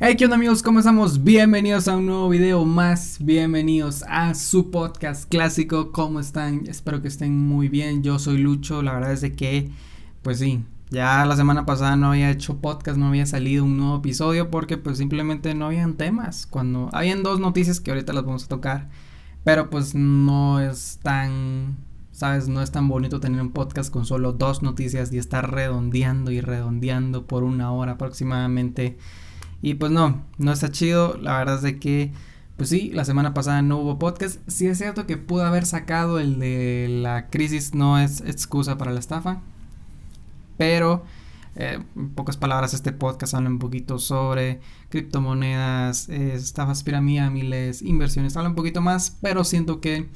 Hey, ¿qué onda amigos? ¿Cómo estamos? Bienvenidos a un nuevo video más, bienvenidos a su podcast clásico, ¿cómo están? Espero que estén muy bien, yo soy Lucho, la verdad es de que, pues sí, ya la semana pasada no había hecho podcast, no había salido un nuevo episodio porque pues simplemente no habían temas, cuando habían dos noticias que ahorita las vamos a tocar, pero pues no es tan, sabes, no es tan bonito tener un podcast con solo dos noticias y estar redondeando y redondeando por una hora aproximadamente y pues no, no está chido. La verdad es de que, pues sí, la semana pasada no hubo podcast. Sí es cierto que pudo haber sacado el de la crisis, no es excusa para la estafa. Pero, eh, en pocas palabras, este podcast habla un poquito sobre criptomonedas, eh, estafas piramidales, inversiones. Habla un poquito más, pero siento que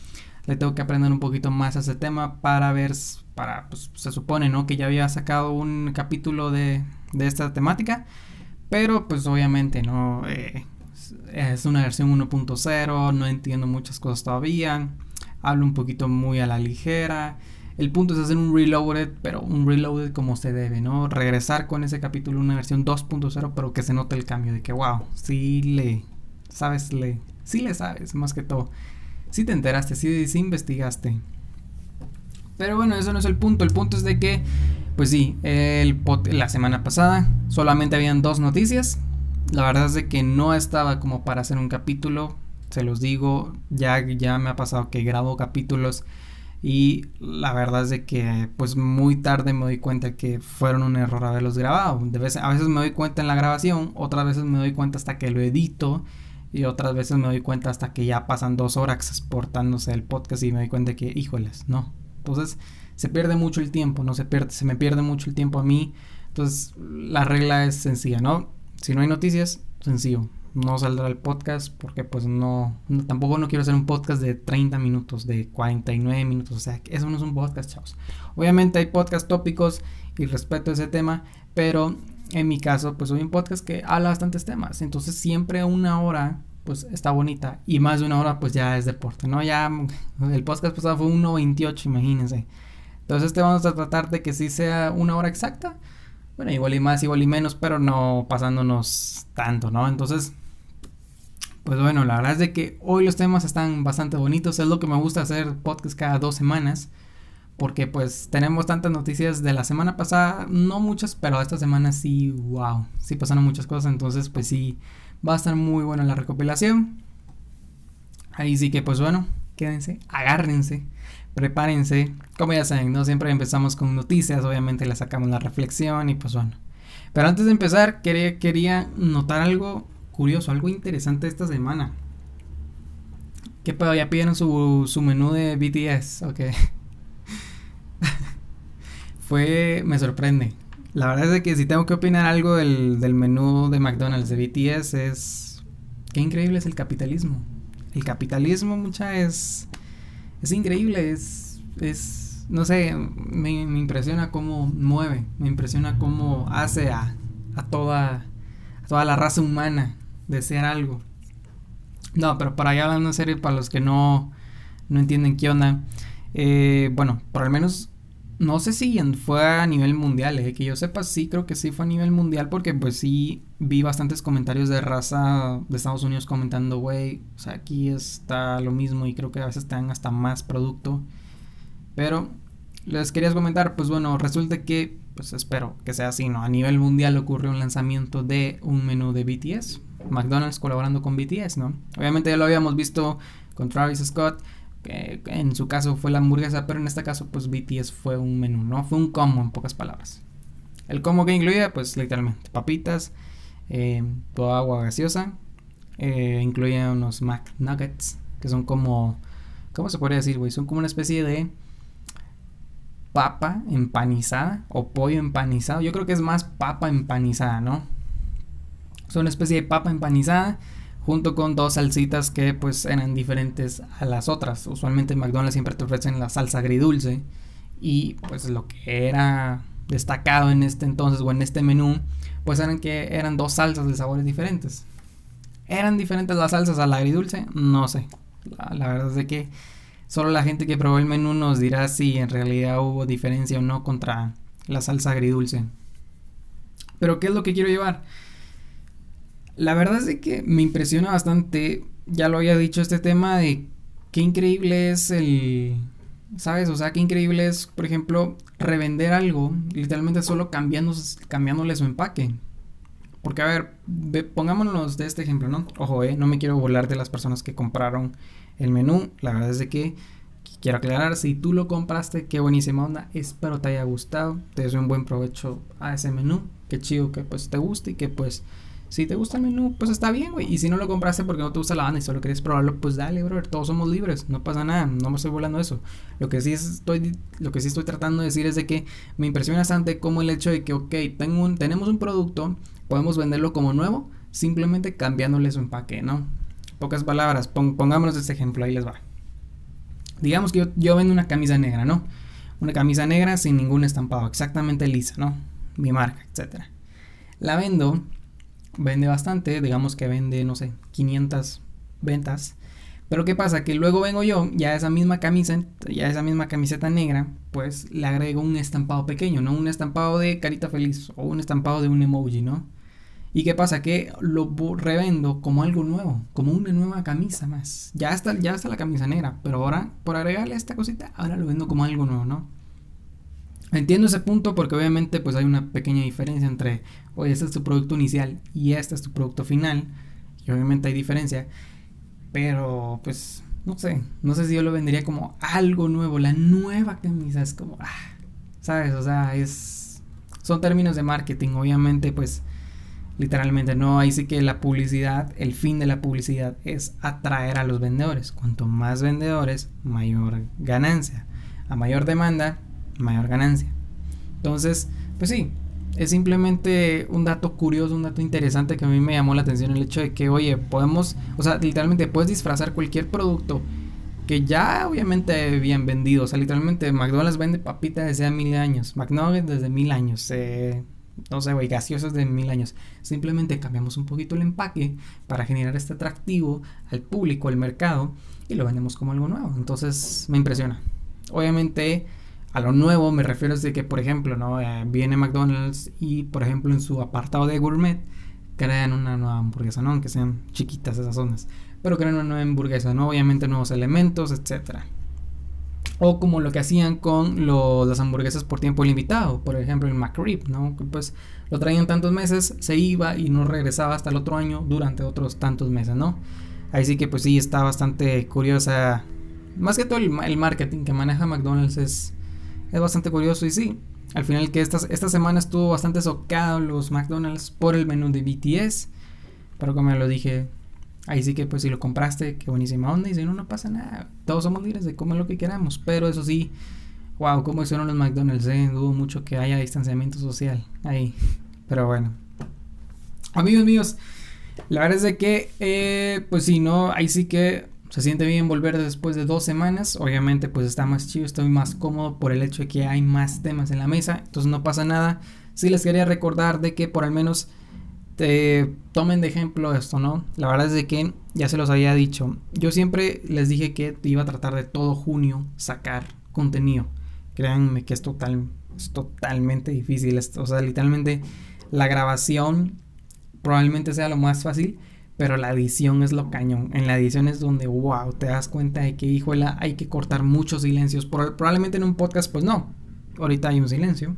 le tengo que aprender un poquito más a ese tema para ver, para, pues se supone, ¿no? Que ya había sacado un capítulo de, de esta temática. Pero pues obviamente no eh, es una versión 1.0, no entiendo muchas cosas todavía. Hablo un poquito muy a la ligera. El punto es hacer un reloaded, pero un reloaded como se debe, ¿no? Regresar con ese capítulo una versión 2.0, pero que se note el cambio de que, wow, sí le, sabes, le, sí le sabes, más que todo. Sí te enteraste, sí, sí investigaste. Pero bueno, eso no es el punto. El punto es de que pues sí, el la semana pasada solamente habían dos noticias. La verdad es de que no estaba como para hacer un capítulo. Se los digo, ya, ya me ha pasado que grabo capítulos y la verdad es de que pues muy tarde me doy cuenta que fueron un error haberlos grabado. De a veces me doy cuenta en la grabación, otras veces me doy cuenta hasta que lo edito y otras veces me doy cuenta hasta que ya pasan dos horas exportándose el podcast y me doy cuenta que, híjoles, no. Entonces, se pierde mucho el tiempo, no se pierde, se me pierde mucho el tiempo a mí. Entonces, la regla es sencilla, ¿no? Si no hay noticias, sencillo. No saldrá el podcast porque pues no, tampoco no quiero hacer un podcast de 30 minutos, de 49 minutos, o sea, eso no es un podcast, chavos. Obviamente hay podcast tópicos y respeto ese tema, pero en mi caso pues soy un podcast que habla bastantes temas, entonces siempre una hora pues está bonita y más de una hora pues ya es deporte, ¿no? Ya el podcast pasado fue 1.28, imagínense. Entonces este vamos a tratar de que sí sea una hora exacta. Bueno, igual y más, igual y menos, pero no pasándonos tanto, ¿no? Entonces, pues bueno, la verdad es de que hoy los temas están bastante bonitos. Es lo que me gusta hacer podcast cada dos semanas. Porque pues tenemos tantas noticias de la semana pasada, no muchas, pero esta semana sí, wow, sí pasaron muchas cosas. Entonces pues sí, va a estar muy buena la recopilación. Ahí sí que pues bueno, quédense, agárrense prepárense. Como ya saben, ¿no? Siempre empezamos con noticias, obviamente le sacamos la reflexión y pues bueno. Pero antes de empezar, quería, quería notar algo curioso, algo interesante esta semana. ¿Qué pedo? Ya pidieron su, su menú de BTS, ok. Fue, me sorprende. La verdad es que si tengo que opinar algo del, del menú de McDonald's de BTS es... Qué increíble es el capitalismo. El capitalismo, mucha es es increíble, es, es no sé, me, impresiona cómo mueve, me impresiona cómo hace a, a, toda, a toda la raza humana desear algo. No, pero para allá hablando en serio, para los que no, no entienden qué onda, eh, bueno, por al menos no sé si fue a nivel mundial, eh, que yo sepa, sí creo que sí fue a nivel mundial porque pues sí vi bastantes comentarios de raza de Estados Unidos comentando, güey, o sea, aquí está lo mismo y creo que a veces te hasta más producto. Pero les quería comentar, pues bueno, resulta que, pues espero que sea así, ¿no? A nivel mundial ocurrió un lanzamiento de un menú de BTS, McDonald's colaborando con BTS, ¿no? Obviamente ya lo habíamos visto con Travis Scott que en su caso fue la hamburguesa, pero en este caso pues BTS fue un menú, ¿no? Fue un combo en pocas palabras. El combo que incluía pues literalmente papitas, eh, toda agua gaseosa, eh, incluía unos McNuggets, que son como, ¿cómo se podría decir, güey? Son como una especie de papa empanizada o pollo empanizado. Yo creo que es más papa empanizada, ¿no? Son una especie de papa empanizada junto con dos salsitas que pues eran diferentes a las otras. Usualmente en McDonald's siempre te ofrecen la salsa agridulce y pues lo que era destacado en este entonces o en este menú pues eran que eran dos salsas de sabores diferentes. ¿Eran diferentes las salsas al agridulce? No sé. La, verdad es que solo la gente que probó el menú nos dirá si en realidad hubo diferencia o no contra la salsa agridulce. Pero ¿qué es lo que quiero llevar? La verdad es que me impresiona bastante, ya lo había dicho, este tema de qué increíble es el, ¿sabes? O sea, qué increíble es, por ejemplo, revender algo, literalmente solo cambiando, cambiándole su empaque. Porque, a ver, pongámonos de este ejemplo, ¿no? Ojo, eh, no me quiero burlar de las personas que compraron el menú. La verdad es de que quiero aclarar, si tú lo compraste, qué buenísima onda. Espero te haya gustado. Te deseo un buen provecho a ese menú. Qué chido que pues te guste y que pues si te gusta el menú, pues está bien, güey. Y si no lo compraste porque no te gusta la banda y solo quieres probarlo, pues dale, bro. Todos somos libres, no pasa nada. No me estoy volando eso. Lo que sí estoy, lo que sí estoy tratando de decir es de que me impresiona bastante como el hecho de que, ok, tengo tenemos un producto, podemos venderlo como nuevo, simplemente cambiándole su empaque, ¿no? Pocas palabras, pongámonos este ejemplo, ahí les va. Digamos que yo, yo vendo una camisa negra, ¿no? Una camisa negra sin ningún estampado, exactamente lisa, ¿no? Mi marca, etcétera. La vendo vende bastante, digamos que vende, no sé, 500 ventas. Pero ¿qué pasa? Que luego vengo yo, ya esa misma camisa, ya esa misma camiseta negra, pues le agrego un estampado pequeño, ¿no? Un estampado de carita feliz o un estampado de un emoji, ¿no? ¿Y qué pasa? Que lo revendo como algo nuevo, como una nueva camisa más. Ya está, ya está la camisa negra, pero ahora, por agregarle esta cosita, ahora lo vendo como algo nuevo, ¿no? Entiendo ese punto porque obviamente pues hay una pequeña diferencia entre, oye, este es tu producto inicial y este es tu producto final. Y obviamente hay diferencia. Pero pues, no sé, no sé si yo lo vendería como algo nuevo, la nueva camisa. Es como, ah, ¿sabes? O sea, es... Son términos de marketing, obviamente pues literalmente no, ahí sí que la publicidad, el fin de la publicidad es atraer a los vendedores. Cuanto más vendedores, mayor ganancia. A mayor demanda, mayor ganancia. Entonces, pues sí, es simplemente un dato curioso, un dato interesante que a mí me llamó la atención el hecho de que, oye, podemos, o sea, literalmente puedes disfrazar cualquier producto que ya obviamente bien vendido, o sea, literalmente McDonald's vende papitas desde mil años, McNuggets desde mil años, eh, no sé, güey, gaseosas de mil años. Simplemente cambiamos un poquito el empaque para generar este atractivo al público, al mercado, y lo vendemos como algo nuevo. Entonces, me impresiona. Obviamente, a lo nuevo me refiero de que, por ejemplo, ¿no? Eh, viene McDonald's y, por ejemplo, en su apartado de gourmet crean una nueva hamburguesa, ¿no? Aunque sean chiquitas esas zonas. Pero crean una nueva hamburguesa, ¿no? Obviamente nuevos elementos, etcétera. O como lo que hacían con las hamburguesas por tiempo limitado, por ejemplo el McRib, ¿no? Pues lo traían tantos meses, se iba y no regresaba hasta el otro año durante otros tantos meses, ¿no? Ahí sí que pues sí está bastante curiosa. Más que todo el, el marketing que maneja McDonald's es es bastante curioso y sí, al final que esta, esta semana estuvo bastante socado los McDonald's por el menú de BTS, pero como lo dije, ahí sí que pues si lo compraste, qué buenísima onda y si no, no pasa nada, todos somos libres de comer lo que queramos, pero eso sí, wow, cómo hicieron los McDonald's, eh? dudo mucho que haya distanciamiento social ahí, pero bueno. Amigos míos, la verdad es de que, eh, pues si no, ahí sí que se siente bien volver después de dos semanas. Obviamente, pues está más chido, estoy más cómodo por el hecho de que hay más temas en la mesa. Entonces no pasa nada. Sí les quería recordar de que por al menos te tomen de ejemplo esto, ¿no? La verdad es de que ya se los había dicho. Yo siempre les dije que iba a tratar de todo junio sacar contenido. Créanme que es, total, es totalmente difícil. O sea, literalmente la grabación probablemente sea lo más fácil pero la edición es lo cañón. En la edición es donde, wow, te das cuenta de que, híjola, hay que cortar muchos silencios. probablemente en un podcast, pues no. Ahorita hay un silencio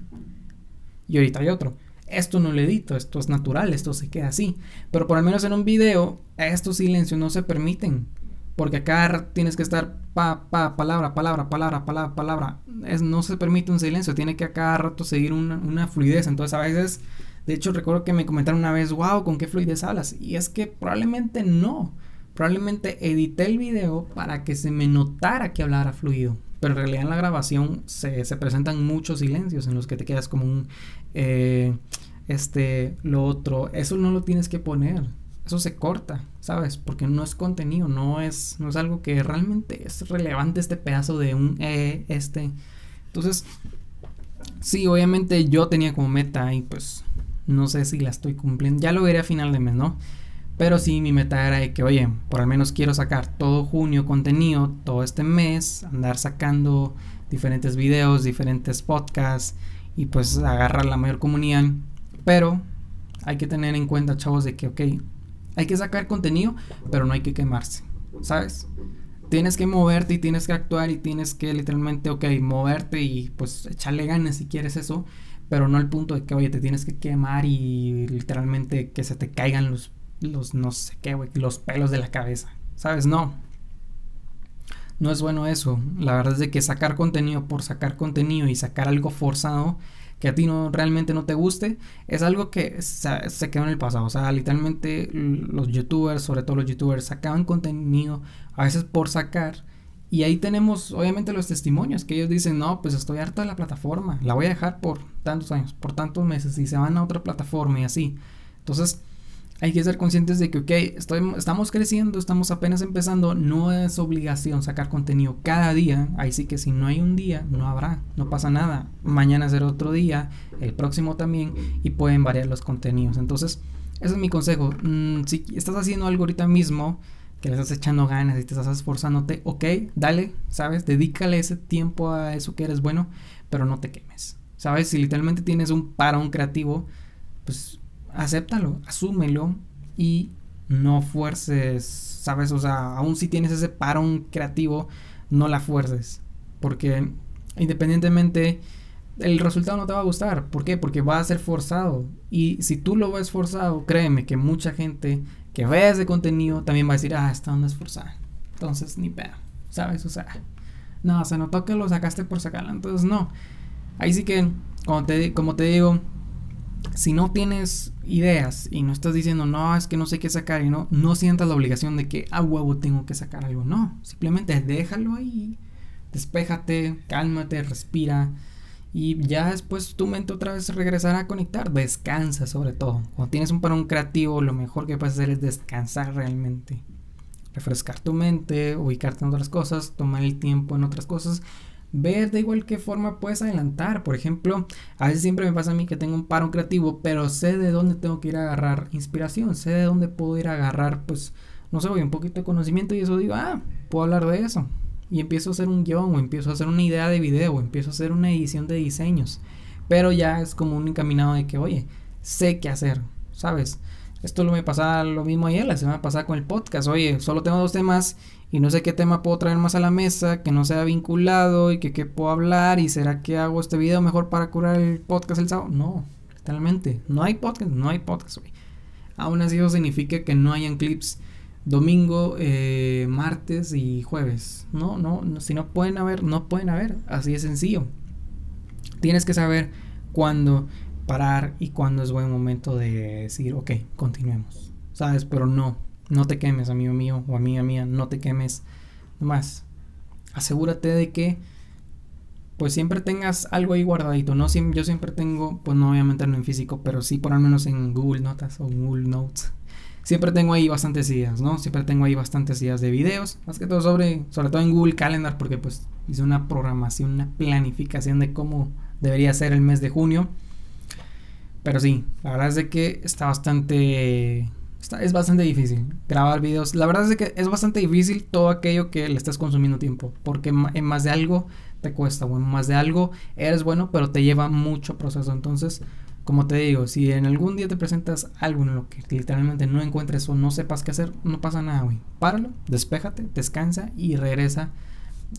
y ahorita hay otro. Esto no lo edito, esto es natural, esto se queda así. Pero por lo menos en un video, estos silencios no se permiten. Porque acá tienes que estar pa, pa, palabra, palabra, palabra, palabra, palabra. Es, no se permite un silencio, tiene que a cada rato seguir una, una fluidez. Entonces a veces de hecho, recuerdo que me comentaron una vez, wow, ¿con qué fluidez hablas? Y es que probablemente no. Probablemente edité el video para que se me notara que hablara fluido. Pero en realidad en la grabación se, presentan muchos silencios en los que te quedas como un... Eh, este, lo otro. Eso no lo tienes que poner. Eso se corta, ¿sabes? Porque no es contenido, no es, no es algo que realmente es relevante este pedazo de un eh, este. Entonces, sí, obviamente yo tenía como meta y pues no sé si la estoy cumpliendo. Ya lo veré a final de mes, ¿no? Pero sí, mi meta era de que, oye, por al menos quiero sacar todo junio contenido, todo este mes, andar sacando diferentes videos, diferentes podcasts y pues agarrar la mayor comunidad. Pero hay que tener en cuenta, chavos, de que, ok, Hay que sacar contenido, pero no hay que quemarse, ¿sabes? Tienes que moverte y tienes que actuar y tienes que literalmente, ok, moverte y pues echarle ganas si quieres eso, pero no al punto de que, oye, te tienes que quemar y literalmente que se te caigan los, los no sé qué, los pelos de la cabeza, ¿sabes? No. No es bueno eso. La verdad es de que sacar contenido por sacar contenido y sacar algo forzado que a ti no realmente no te guste, es algo que se, quedó en el pasado. O sea, literalmente los youtubers, sobre todo los youtubers, sacaban contenido a veces por sacar. Y ahí tenemos obviamente los testimonios que ellos dicen, no, pues estoy harto de la plataforma, la voy a dejar por tantos años, por tantos meses y se van a otra plataforma y así. Entonces, hay que ser conscientes de que, ok, estamos creciendo, estamos apenas empezando, no es obligación sacar contenido cada día, ahí sí que si no hay un día, no habrá, no pasa nada, mañana será otro día, el próximo también, y pueden variar los contenidos. Entonces, ese es mi consejo, mm, si estás haciendo algo ahorita mismo, que le estás echando ganas y te estás esforzándote, ok, dale, ¿sabes? Dedícale ese tiempo a eso que eres bueno, pero no te quemes, ¿sabes? Si literalmente tienes un parón creativo, pues acéptalo, asúmelo y no fuerces, ¿sabes? O sea, aún si tienes ese parón creativo, no la fuerces. Porque independientemente, el resultado no te va a gustar. ¿Por qué? Porque va a ser forzado. Y si tú lo ves forzado, créeme que mucha gente que ve ese contenido también va a decir, ah, esta onda es forzada. Entonces, ni pedo, ¿sabes? O no, se notó que lo sacaste por sacarla. Entonces, no. Ahí sí que, como te, como te digo, si no tienes ideas y no estás diciendo, no, es que no sé qué sacar y no, no sientas la obligación de que a huevo tengo que sacar algo. No, simplemente déjalo ahí, despéjate, cálmate, respira y ya después tu mente otra vez regresará a conectar. Descansa sobre todo. Cuando tienes un parón creativo, lo mejor que puedes hacer es descansar realmente. Refrescar tu mente, ubicarte en otras cosas, tomar el tiempo en otras cosas ver de igual qué forma puedes adelantar. Por ejemplo, a veces siempre me pasa a mí que tengo un paro creativo, pero sé de dónde tengo que ir a agarrar inspiración, sé de dónde puedo ir a agarrar, pues, no sé, un poquito de conocimiento y eso digo, ah, puedo hablar de eso. Y empiezo a hacer un guion, o empiezo a hacer una idea de video, o empiezo a hacer una edición de diseños. Pero ya es como un encaminado de que, oye, sé qué hacer, ¿sabes? Esto lo me pasa lo mismo ayer, la semana pasada con el podcast. Oye, solo tengo dos temas y no sé qué tema puedo traer más a la mesa que no sea vinculado y que qué puedo hablar y será que hago este video mejor para curar el podcast el sábado. No, totalmente. No hay podcast, no hay podcast, hoy. Aún así eso significa que no hayan clips domingo, eh, martes y jueves. No, no, si no pueden haber, no pueden haber. Así de sencillo. Tienes que saber cuándo parar y cuándo es buen momento de decir, ok, continuemos. ¿Sabes? Pero no, no te quemes, amigo mío o amiga mía, no te quemes. Nomás, asegúrate de que pues siempre tengas algo ahí guardadito. No yo siempre tengo, pues no voy a meterlo en físico, pero sí por lo menos en Google Notas o Google Notes. Siempre tengo ahí bastantes ideas, ¿no? Siempre tengo ahí bastantes ideas de videos, más que todo sobre, sobre todo en Google Calendar, porque pues hice una programación, una planificación de cómo debería ser el mes de junio. Pero sí, la verdad es de que está bastante... es bastante difícil grabar videos. La verdad es de que es bastante difícil todo aquello que le estás consumiendo tiempo. Porque en más de algo te cuesta, o en más de algo eres bueno, pero te lleva mucho proceso. Entonces, como te digo, si en algún día te presentas algo en lo que literalmente no encuentres o no sepas qué hacer, no pasa nada, güey. Páralo, despéjate, descansa y regresa.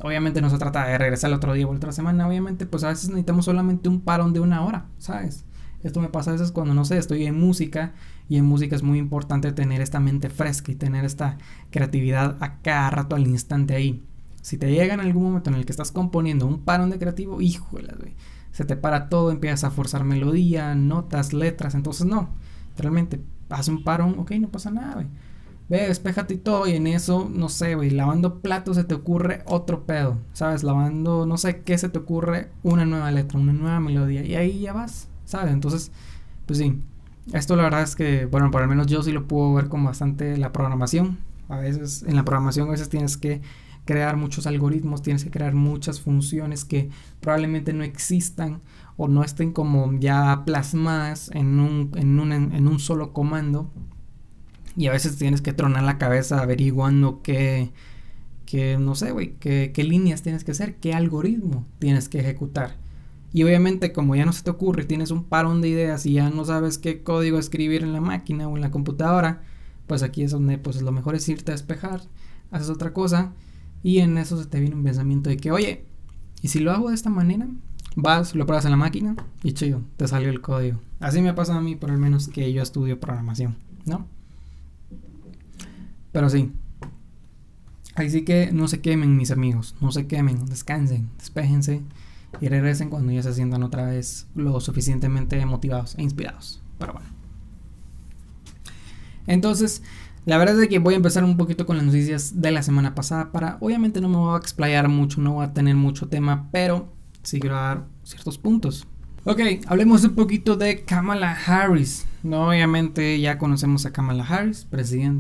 Obviamente no se trata de regresar el otro día o la otra semana. Obviamente, pues a veces necesitamos solamente un parón de una hora, ¿sabes? Esto me pasa a veces cuando, no sé, estoy en música y en música es muy importante tener esta mente fresca y tener esta creatividad a cada rato al instante ahí. Si te llega en algún momento en el que estás componiendo un parón de creativo, híjole, güey, se te para todo, empiezas a forzar melodía, notas, letras, entonces no, realmente haz un parón, ok, no pasa nada, güey. Ve, despéjate y todo, y en eso, no sé, güey, lavando platos se te ocurre otro pedo, ¿sabes? Lavando, no sé qué se te ocurre, una nueva letra, una nueva melodía, y ahí ya vas, ¿sabes? Entonces, pues sí, esto la verdad es que, bueno, por lo menos yo sí lo puedo ver con bastante la programación. A veces en la programación a veces tienes que crear muchos algoritmos, tienes que crear muchas funciones que probablemente no existan o no estén como ya plasmadas en un, en un, en un solo comando. Y a veces tienes que tronar la cabeza averiguando qué, qué no sé, güey, qué, qué líneas tienes que hacer, qué algoritmo tienes que ejecutar. Y obviamente como ya no se te ocurre, tienes un parón de ideas y ya no sabes qué código escribir en la máquina o en la computadora, pues aquí es donde pues lo mejor es irte a despejar, haces otra cosa y en eso se te viene un pensamiento de que, oye, ¿y si lo hago de esta manera? Vas, lo pruebas en la máquina y chido, te salió el código. Así me pasa a mí, por lo menos que yo estudio programación, ¿no? Pero sí. Así que no se quemen, mis amigos. No se quemen. Descansen, despejense y regresen cuando ya se sientan otra vez lo suficientemente motivados e inspirados. Pero bueno. Entonces, la verdad es que voy a empezar un poquito con las noticias de la semana pasada para, obviamente no me voy a explayar mucho, no voy a tener mucho tema, pero sí quiero dar ciertos puntos. Ok, hablemos un poquito de Kamala Harris. No, obviamente ya conocemos a Kamala Harris,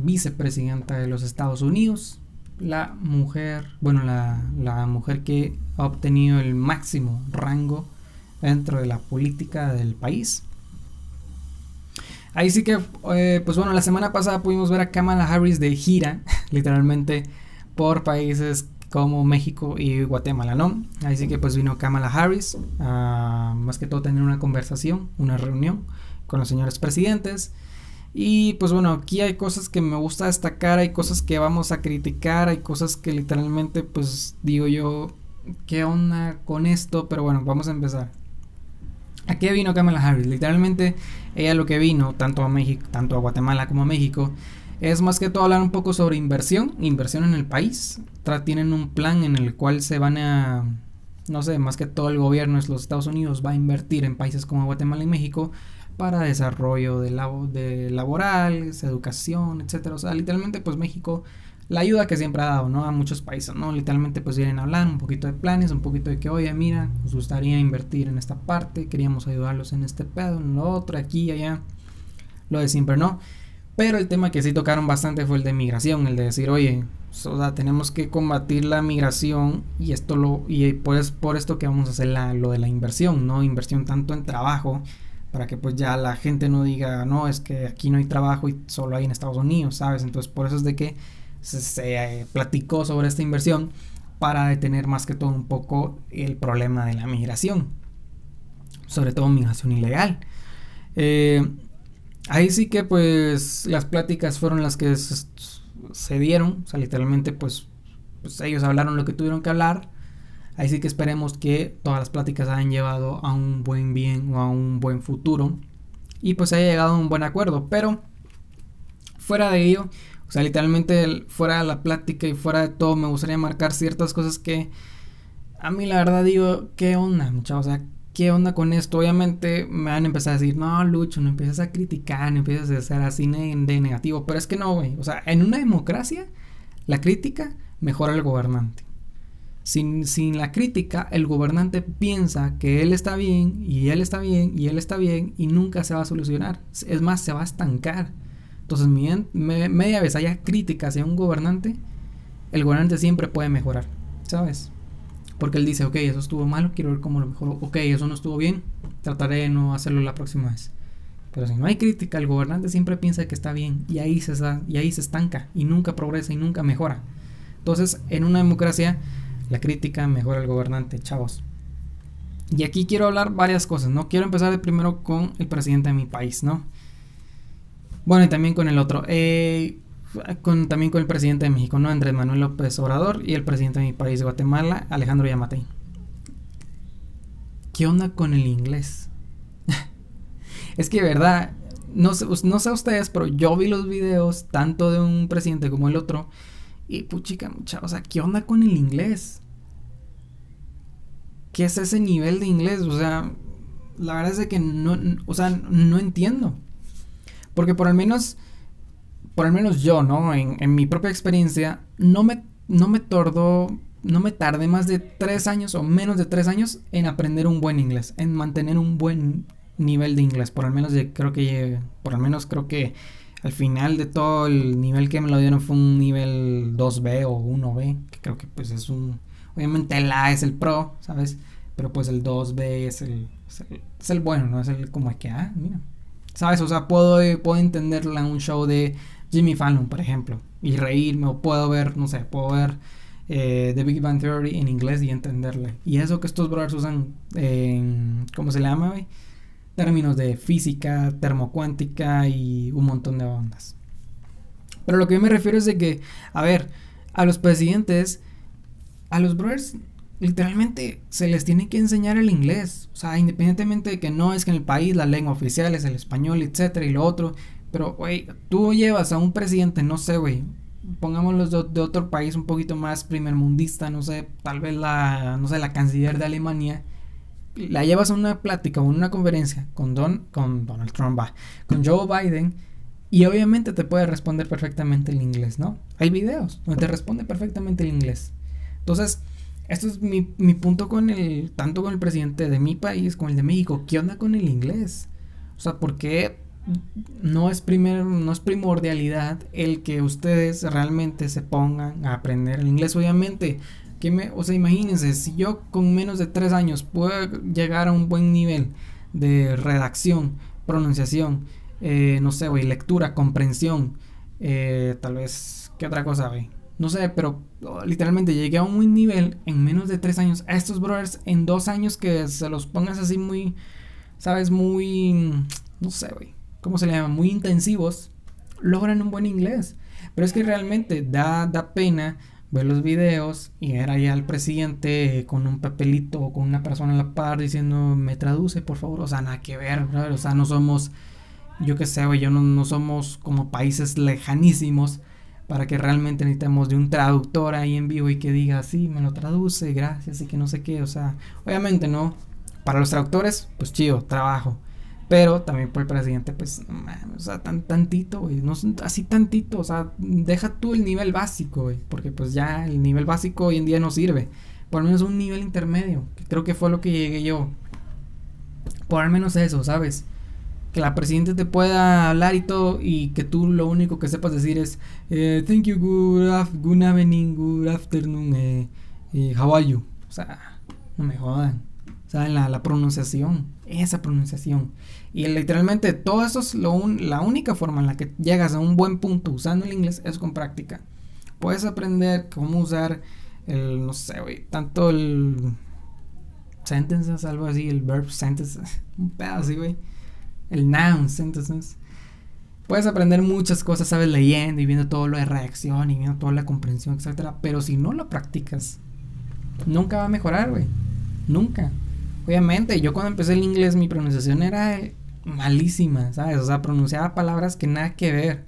vicepresidenta de los Estados Unidos. La mujer, bueno, la, la mujer que ha obtenido el máximo rango dentro de la política del país. Ahí sí que, eh, pues bueno, la semana pasada pudimos ver a Kamala Harris de gira, literalmente, por países como México y Guatemala, ¿no? Así que pues vino Kamala Harris a más que todo tener una conversación, una reunión con los señores presidentes. Y pues bueno, aquí hay cosas que me gusta destacar, hay cosas que vamos a criticar, hay cosas que literalmente pues digo yo, ¿qué onda con esto? Pero bueno, vamos a empezar. Aquí vino Kamala Harris, literalmente ella lo que vino, tanto a México, tanto a Guatemala como a México, es más que todo hablar un poco sobre inversión, inversión en el país. tienen un plan en el cual se van a, no sé, más que todo el gobierno de los Estados Unidos va a invertir en países como Guatemala y México para desarrollo de, de laborales, educación, etcétera. O sea, literalmente pues México la ayuda que siempre ha dado, ¿no? A muchos países, ¿no? Literalmente pues vienen a hablar un poquito de planes, un poquito de que, oye, mira, nos gustaría invertir en esta parte, queríamos ayudarlos en este pedo, en lo otro, aquí, allá, lo de siempre, ¿no? Pero el tema que sí tocaron bastante fue el de migración, el de decir, oye, tenemos que combatir la migración y esto lo y pues por esto que vamos a hacer la, lo de la inversión, ¿no? Inversión tanto en trabajo para que pues ya la gente no diga, no, es que aquí no hay trabajo y solo hay en Estados Unidos, ¿sabes? Entonces por eso es de que se, eh, platicó sobre esta inversión para detener más que todo un poco el problema de la migración, sobre todo migración ilegal. Eh, Ahí sí que pues las pláticas fueron las que se, dieron, o sea, literalmente pues, pues, ellos hablaron lo que tuvieron que hablar. Ahí sí que esperemos que todas las pláticas hayan llevado a un buen bien o a un buen futuro y pues haya llegado a un buen acuerdo, pero fuera de ello, o sea, literalmente fuera de la plática y fuera de todo me gustaría marcar ciertas cosas que a mí la verdad digo, ¿qué onda, muchachos? O sea, ¿qué onda con esto? Obviamente me van a empezar a decir, no, Lucho, no empiezas a criticar, no empiezas a ser así de negativo. Pero es que no, güey. O sea, en una democracia, la crítica mejora al gobernante. Sin, sin, la crítica, el gobernante piensa que él está bien, y él está bien, y él está bien, y nunca se va a solucionar. Es más, se va a estancar. Entonces, media vez haya crítica hacia un gobernante, el gobernante siempre puede mejorar, ¿sabes? Porque él dice, ok, eso estuvo malo, quiero ver cómo lo mejor. Ok, eso no estuvo bien, trataré de no hacerlo la próxima vez. Pero si no hay crítica, el gobernante siempre piensa que está bien y ahí se, y ahí se estanca y nunca progresa y nunca mejora. Entonces, en una democracia, la crítica mejora al gobernante, chavos. Y aquí quiero hablar varias cosas, ¿no? Quiero empezar primero con el presidente de mi país, ¿no? Bueno, y también con el otro. Eh, con, también con el presidente de México, ¿no? Andrés Manuel López Obrador y el presidente de mi país, Guatemala, Alejandro Yamatei. ¿Qué onda con el inglés? es que, verdad, no sé, no sé ustedes, pero yo vi los videos tanto de un presidente como el otro. Y puchica, mucha, o sea, ¿qué onda con el inglés? ¿Qué es ese nivel de inglés? O sea, la verdad es que no, o sea, no entiendo. Porque por al menos por al menos yo, ¿no? En, mi propia experiencia, no me, no me tardó, no me tardé más de tres años o menos de tres años en aprender un buen inglés, en mantener un buen nivel de inglés. Por al menos creo que, por al menos creo que al final de todo el nivel que me lo dieron fue un nivel 2B o 1B, que creo que pues es un, obviamente el A es el pro, ¿sabes? Pero pues el 2B es el, es el, bueno, ¿no? Es el como que, ah, mira. ¿Sabes? O sea, puedo, puedo entenderla en un show de Jimmy Fallon, por ejemplo, y reírme, o puedo ver, no sé, puedo ver eh, The Big Bang Theory en inglés y entenderle. Y eso que estos brothers usan en, ¿cómo se le llama, güey? Términos de física, termocuántica y un montón de ondas. Pero lo que yo me refiero es de que, a ver, a los presidentes, a los brothers, literalmente se les tiene que enseñar el inglés. O sea, independientemente de que no es que en el país la lengua oficial es el español, etcétera, y lo otro. Pero, güey, tú llevas a un presidente, no sé, güey, pongámoslo de, de, otro país un poquito más primermundista, no sé, tal vez la, no sé, la canciller de Alemania, la llevas a una plática o una conferencia con, Don, con Donald Trump, con Joe Biden, y obviamente te puede responder perfectamente el inglés, ¿no? Hay videos donde te responde perfectamente el inglés. Entonces, esto es mi, mi punto con el, tanto con el presidente de mi país como el de México. ¿Qué onda con el inglés? O sea, ¿por qué no es, primer, no es primordialidad el que ustedes realmente se pongan a aprender el inglés. Obviamente, que me, o sea, imagínense, si yo con menos de tres años puedo llegar a un buen nivel de redacción, pronunciación, eh, no sé, güey, lectura, comprensión, eh, tal vez, ¿qué otra cosa, güey? No sé, pero oh, literalmente llegué a un nivel en menos de tres años. A estos brothers en dos años que se los pongas así muy, ¿sabes? Muy, no sé, güey ¿cómo se le llama? Muy intensivos, logran un buen inglés. Pero es que realmente da, da pena ver los videos y ver allá al presidente con un papelito o con una persona a la par diciendo, me traduce, por favor. O sea, nada que ver, O sea, no somos, yo qué sé, güey, yo no, no somos como países lejanísimos para que realmente necesitemos de un traductor ahí en vivo y que diga, sí, me lo traduce, gracias y que no sé qué. O sea, obviamente no. Para los traductores, pues chido, trabajo. Pero también por el presidente, pues, o sea, tan tantito, güey. No así tantito, o sea, deja tú el nivel básico. Porque pues ya el nivel básico hoy en día no sirve. Por lo menos un nivel intermedio. Que creo que fue lo que llegué yo. Por al menos eso, ¿sabes? Que la presidente te pueda hablar y todo. Y que tú lo único que sepas decir es eh, Thank you, good, good evening, good afternoon, eh, eh, how are you? O sea, no me jodan. ¿Saben? La, la pronunciación. Esa pronunciación. Y literalmente todo eso es lo la única forma en la que llegas a un buen punto usando el inglés es con práctica. Puedes aprender cómo usar el, no sé, güey, tanto el sentences, algo así, el verb sentences, un pedazo güey. El noun sentences. Puedes aprender muchas cosas, sabes, leyendo y viendo todo lo de reacción y viendo toda la comprensión, etcétera. Pero si no lo practicas, nunca va a mejorar, güey. Nunca. Obviamente, yo cuando empecé el inglés, mi pronunciación era malísima, ¿sabes? O sea, pronunciaba palabras que nada que ver.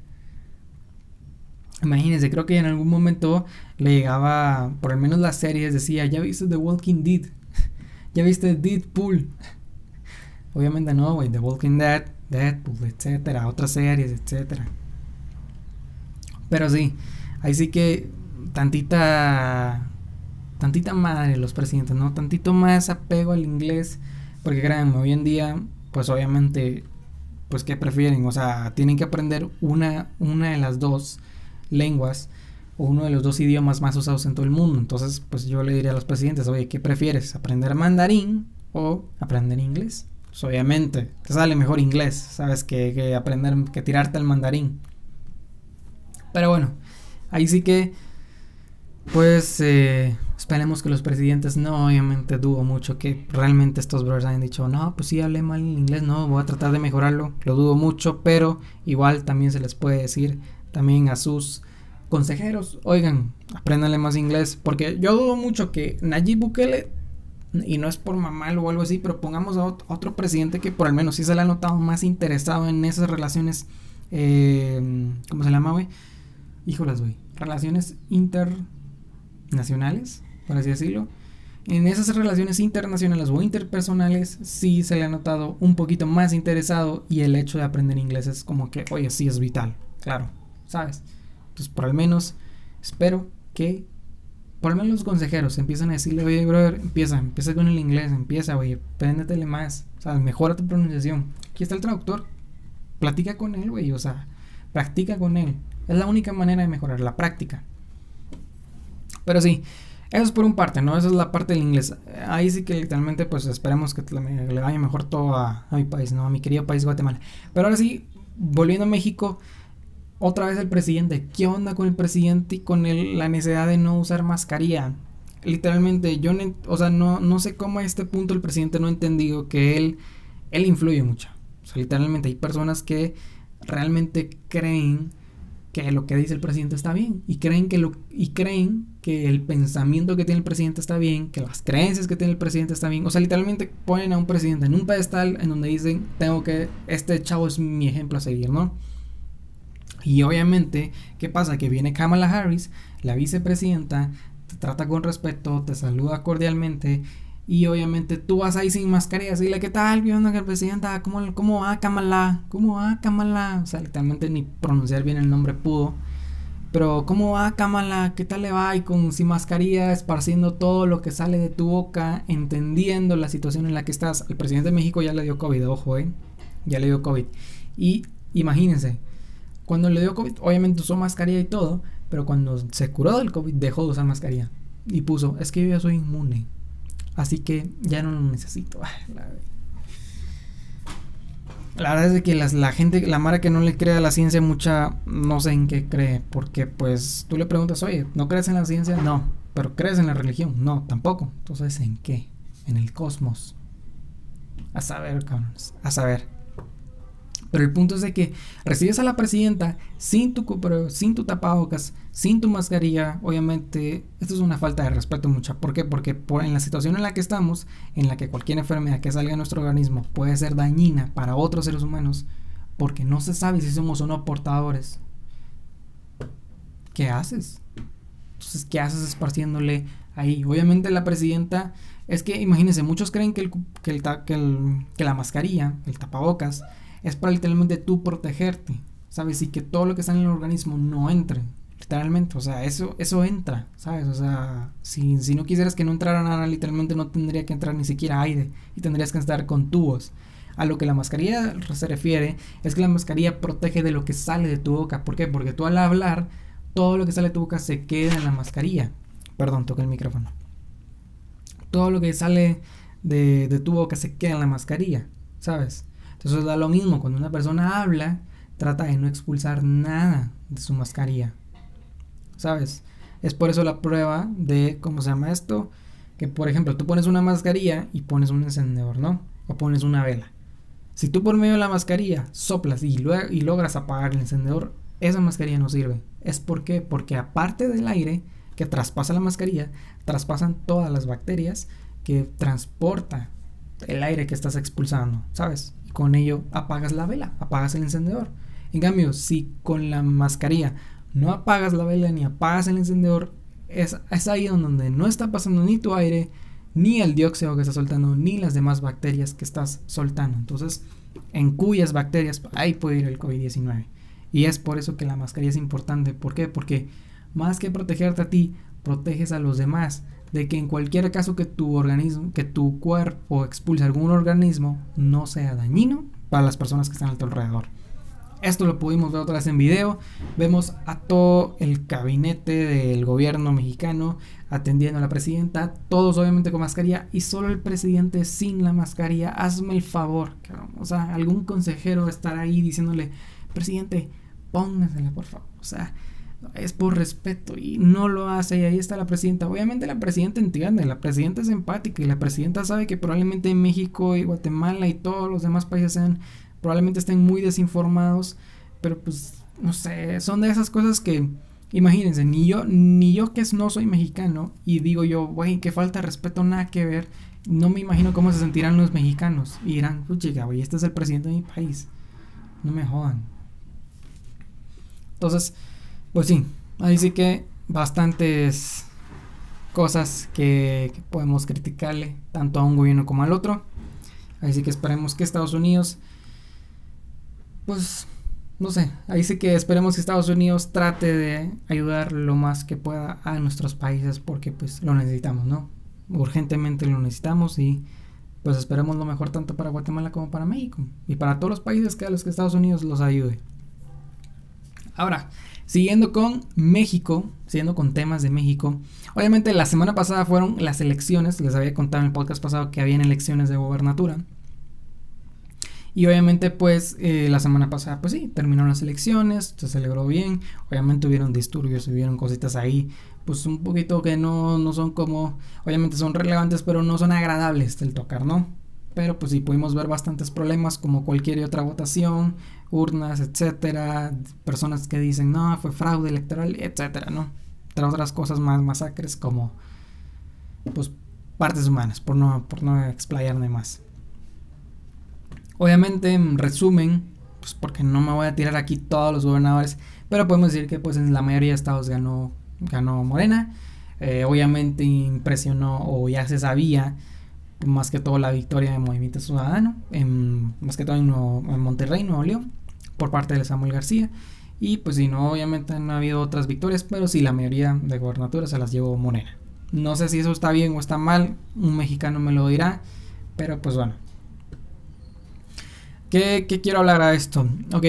Imagínense, creo que en algún momento le llegaba, por lo menos las series, decía, ya viste The Walking Dead, ya viste Deadpool. Obviamente no, güey, The Walking Dead, Deadpool, etcétera, otras series, etcétera. Pero sí, ahí sí que tantita, tantita madre los presidentes, ¿no? Tantito más apego al inglés, porque créanme, hoy en día pues obviamente, pues ¿qué prefieren? O sea, tienen que aprender una, una de las dos lenguas o uno de los dos idiomas más usados en todo el mundo. Entonces, pues yo le diría a los presidentes, oye, ¿qué prefieres? ¿Aprender mandarín o aprender inglés? Pues obviamente, te sale mejor inglés, ¿sabes? Que, que aprender, que tirarte al mandarín. Pero bueno, ahí sí que, pues, eh, Esperemos que los presidentes, no, obviamente dudo mucho que realmente estos brothers hayan dicho, no, pues sí, hablé mal el inglés, no, voy a tratar de mejorarlo, lo dudo mucho, pero igual también se les puede decir también a sus consejeros, oigan, apréndanle más inglés, porque yo dudo mucho que Nayib Bukele, y no es por mamá o algo así, pero pongamos a otro presidente que por al menos sí se le ha notado más interesado en esas relaciones, eh, ¿cómo se llama, güey? Híjolas, güey, relaciones internacionales por así decirlo. En esas relaciones internacionales o interpersonales sí se le ha notado un poquito más interesado y el hecho de aprender inglés es como que, oye, sí es vital, claro, ¿sabes? Entonces, por al menos espero que, por lo menos los consejeros empiezan a decirle, oye, brother, empieza, empieza con el inglés, empieza, oye, préndetele más, ¿sabes? Mejora tu pronunciación. Aquí está el traductor, platica con él, güey, o sea, practica con él. Es la única manera de mejorar, la práctica. Pero sí, eso es por un parte, ¿no? Esa es la parte del inglés. Ahí sí que literalmente, pues esperemos que le vaya mejor todo a, mi país, ¿no? A mi querido país Guatemala. Pero ahora sí, volviendo a México, otra vez el presidente. ¿Qué onda con el presidente y con la necesidad de no usar mascarilla? Literalmente, yo no, o sea, no, no sé cómo a este punto el presidente no ha entendido que él, él influye mucho. O sea, literalmente hay personas que realmente creen que lo que dice el presidente está bien y creen que lo y creen que el pensamiento que tiene el presidente está bien, que las creencias que tiene el presidente está bien. O sea, literalmente ponen a un presidente en un pedestal en donde dicen, "Tengo que este chavo es mi ejemplo a seguir", ¿no? Y obviamente, ¿qué pasa? Que viene Kamala Harris, la vicepresidenta, te trata con respeto, te saluda cordialmente y obviamente tú vas ahí sin mascarilla, dile qué tal, ¿qué onda que el presidente? ¿Cómo, cómo va Kamala? ¿Cómo va Kamala? O sea, literalmente ni pronunciar bien el nombre pudo. Pero ¿cómo va Kamala? ¿Qué tal le va? Y con sin mascarilla, esparciendo todo lo que sale de tu boca, entendiendo la situación en la que estás. El presidente de México ya le dio COVID, ojo, eh. Ya le dio COVID. Y imagínense, cuando le dio COVID, obviamente usó mascarilla y todo, pero cuando se curó del COVID dejó de usar mascarilla. Y puso, es que yo ya soy inmune. Así que ya no lo necesito. La, verdad es que la gente, la Mara que no le cree a la ciencia mucha, no sé en qué cree. Porque pues tú le preguntas, oye, ¿no crees en la ciencia? No. ¿Pero crees en la religión? No, tampoco. Entonces, ¿en qué? En el cosmos. A saber, cabrones. A saber. Pero el punto es de que recibes a la presidenta sin tu tapabocas, sin tu mascarilla. Obviamente, esto es una falta de respeto mucha. ¿Por qué? Porque por, en la situación en la que estamos, en la que cualquier enfermedad que salga de nuestro organismo puede ser dañina para otros seres humanos, porque no se sabe si somos o no portadores. ¿Qué haces? Entonces, ¿qué haces esparciéndole ahí? Obviamente la presidenta, es que imagínense, muchos creen que, el, que, el, que, el, que la mascarilla, el tapabocas, es para literalmente tú protegerte, ¿sabes? Y que todo lo que está en el organismo no entre, literalmente, o sea, eso, eso entra, ¿sabes? O sea, si, si no quisieras que no entrara nada, literalmente no tendría que entrar ni siquiera aire y tendrías que estar con tubos. A lo que la mascarilla se refiere es que la mascarilla protege de lo que sale de tu boca. ¿Por qué? Porque tú al hablar, todo lo que sale de tu boca se queda en la mascarilla. Perdón, toca el micrófono. Todo lo que sale de, de tu boca se queda en la mascarilla, ¿sabes? Entonces da lo mismo, cuando una persona habla, trata de no expulsar nada de su mascarilla. ¿Sabes? Es por eso la prueba de, ¿cómo se llama esto? Que por ejemplo, tú pones una mascarilla y pones un encendedor, ¿no? O pones una vela. Si tú por medio de la mascarilla soplas y, y logras apagar el encendedor, esa mascarilla no sirve. ¿Es por qué? Porque aparte del aire que traspasa la mascarilla, traspasan todas las bacterias que transporta el aire que estás expulsando, ¿sabes? Con ello apagas la vela, apagas el encendedor. En cambio, si con la mascarilla no apagas la vela ni apagas el encendedor, es, es ahí donde no está pasando ni tu aire, ni el dióxido que estás soltando, ni las demás bacterias que estás soltando. Entonces, en cuyas bacterias ahí puede ir el COVID-19. Y es por eso que la mascarilla es importante. ¿Por qué? Porque más que protegerte a ti, proteges a los demás de que en cualquier caso que tu organismo, que tu cuerpo expulse algún organismo, no sea dañino para las personas que están a tu alrededor. Esto lo pudimos ver otra vez en video. Vemos a todo el gabinete del gobierno mexicano atendiendo a la presidenta, todos obviamente con mascarilla y solo el presidente sin la mascarilla. Hazme el favor, o sea, algún consejero estar ahí diciéndole, presidente, póngasela por favor. O sea, es por respeto y no lo hace y ahí está la presidenta. Obviamente la presidenta entiende, la presidenta es empática y la presidenta sabe que probablemente México y Guatemala y todos los demás países sean, probablemente estén muy desinformados, pero pues no sé, son de esas cosas que imagínense, ni yo ni yo que no soy mexicano y digo yo, güey, que falta de respeto, nada que ver. No me imagino cómo se sentirán los mexicanos y dirán, chica, güey, este es el presidente de mi país. No me jodan. Entonces, pues sí, ahí sí que bastantes cosas que, podemos criticarle tanto a un gobierno como al otro. Ahí sí que esperemos que Estados Unidos, pues, no sé, ahí sí que esperemos que Estados Unidos trate de ayudar lo más que pueda a nuestros países porque pues lo necesitamos, ¿no? Urgentemente lo necesitamos y pues esperemos lo mejor tanto para Guatemala como para México y para todos los países que a los que Estados Unidos los ayude. Ahora, Siguiendo con México, siguiendo con temas de México. Obviamente la semana pasada fueron las elecciones, les había contado en el podcast pasado que habían elecciones de gobernatura. Y obviamente pues eh, la semana pasada pues sí, terminaron las elecciones, se celebró bien, obviamente hubieron disturbios, hubieron cositas ahí, pues un poquito que no, no son como, obviamente son relevantes pero no son agradables del tocar, ¿no? Pero pues sí pudimos ver bastantes problemas como cualquier otra votación, urnas, etcétera, personas que dicen no, fue fraude electoral, etcétera, ¿no? Entre otras cosas más masacres como pues partes humanas, por no, por no explayarme más. Obviamente, en resumen, pues porque no me voy a tirar aquí todos los gobernadores, pero podemos decir que pues en la mayoría de estados ganó, ganó Morena. Eh, obviamente impresionó o ya se sabía más que todo la victoria de Movimiento Ciudadano, en, más que todo en, Monterrey, Nuevo León, por parte de Samuel García. Y pues si no, obviamente no ha habido otras victorias, pero sí la mayoría de gobernaturas se las llevó Morena. No sé si eso está bien o está mal, un mexicano me lo dirá, pero pues bueno. ¿Qué, quiero hablar a esto? Ok,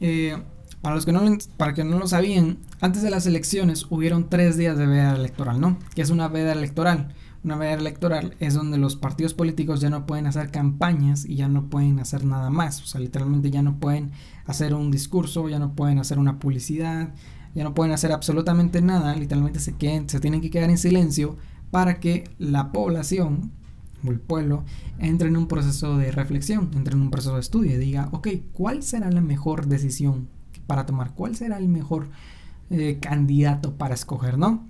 eh, para los que no, para que no lo sabían, antes de las elecciones hubieron tres días de veda electoral, ¿no? ¿Qué es una veda electoral? Una veda electoral es donde los partidos políticos ya no pueden hacer campañas y ya no pueden hacer nada más. O sea, literalmente ya no pueden hacer un discurso, ya no pueden hacer una publicidad, ya no pueden hacer absolutamente nada, literalmente se, queden, se tienen que quedar en silencio para que la población o el pueblo entre en un proceso de reflexión, entre en un proceso de estudio y diga, ok, ¿cuál será la mejor decisión para tomar? ¿Cuál será el mejor eh, candidato para escoger, no?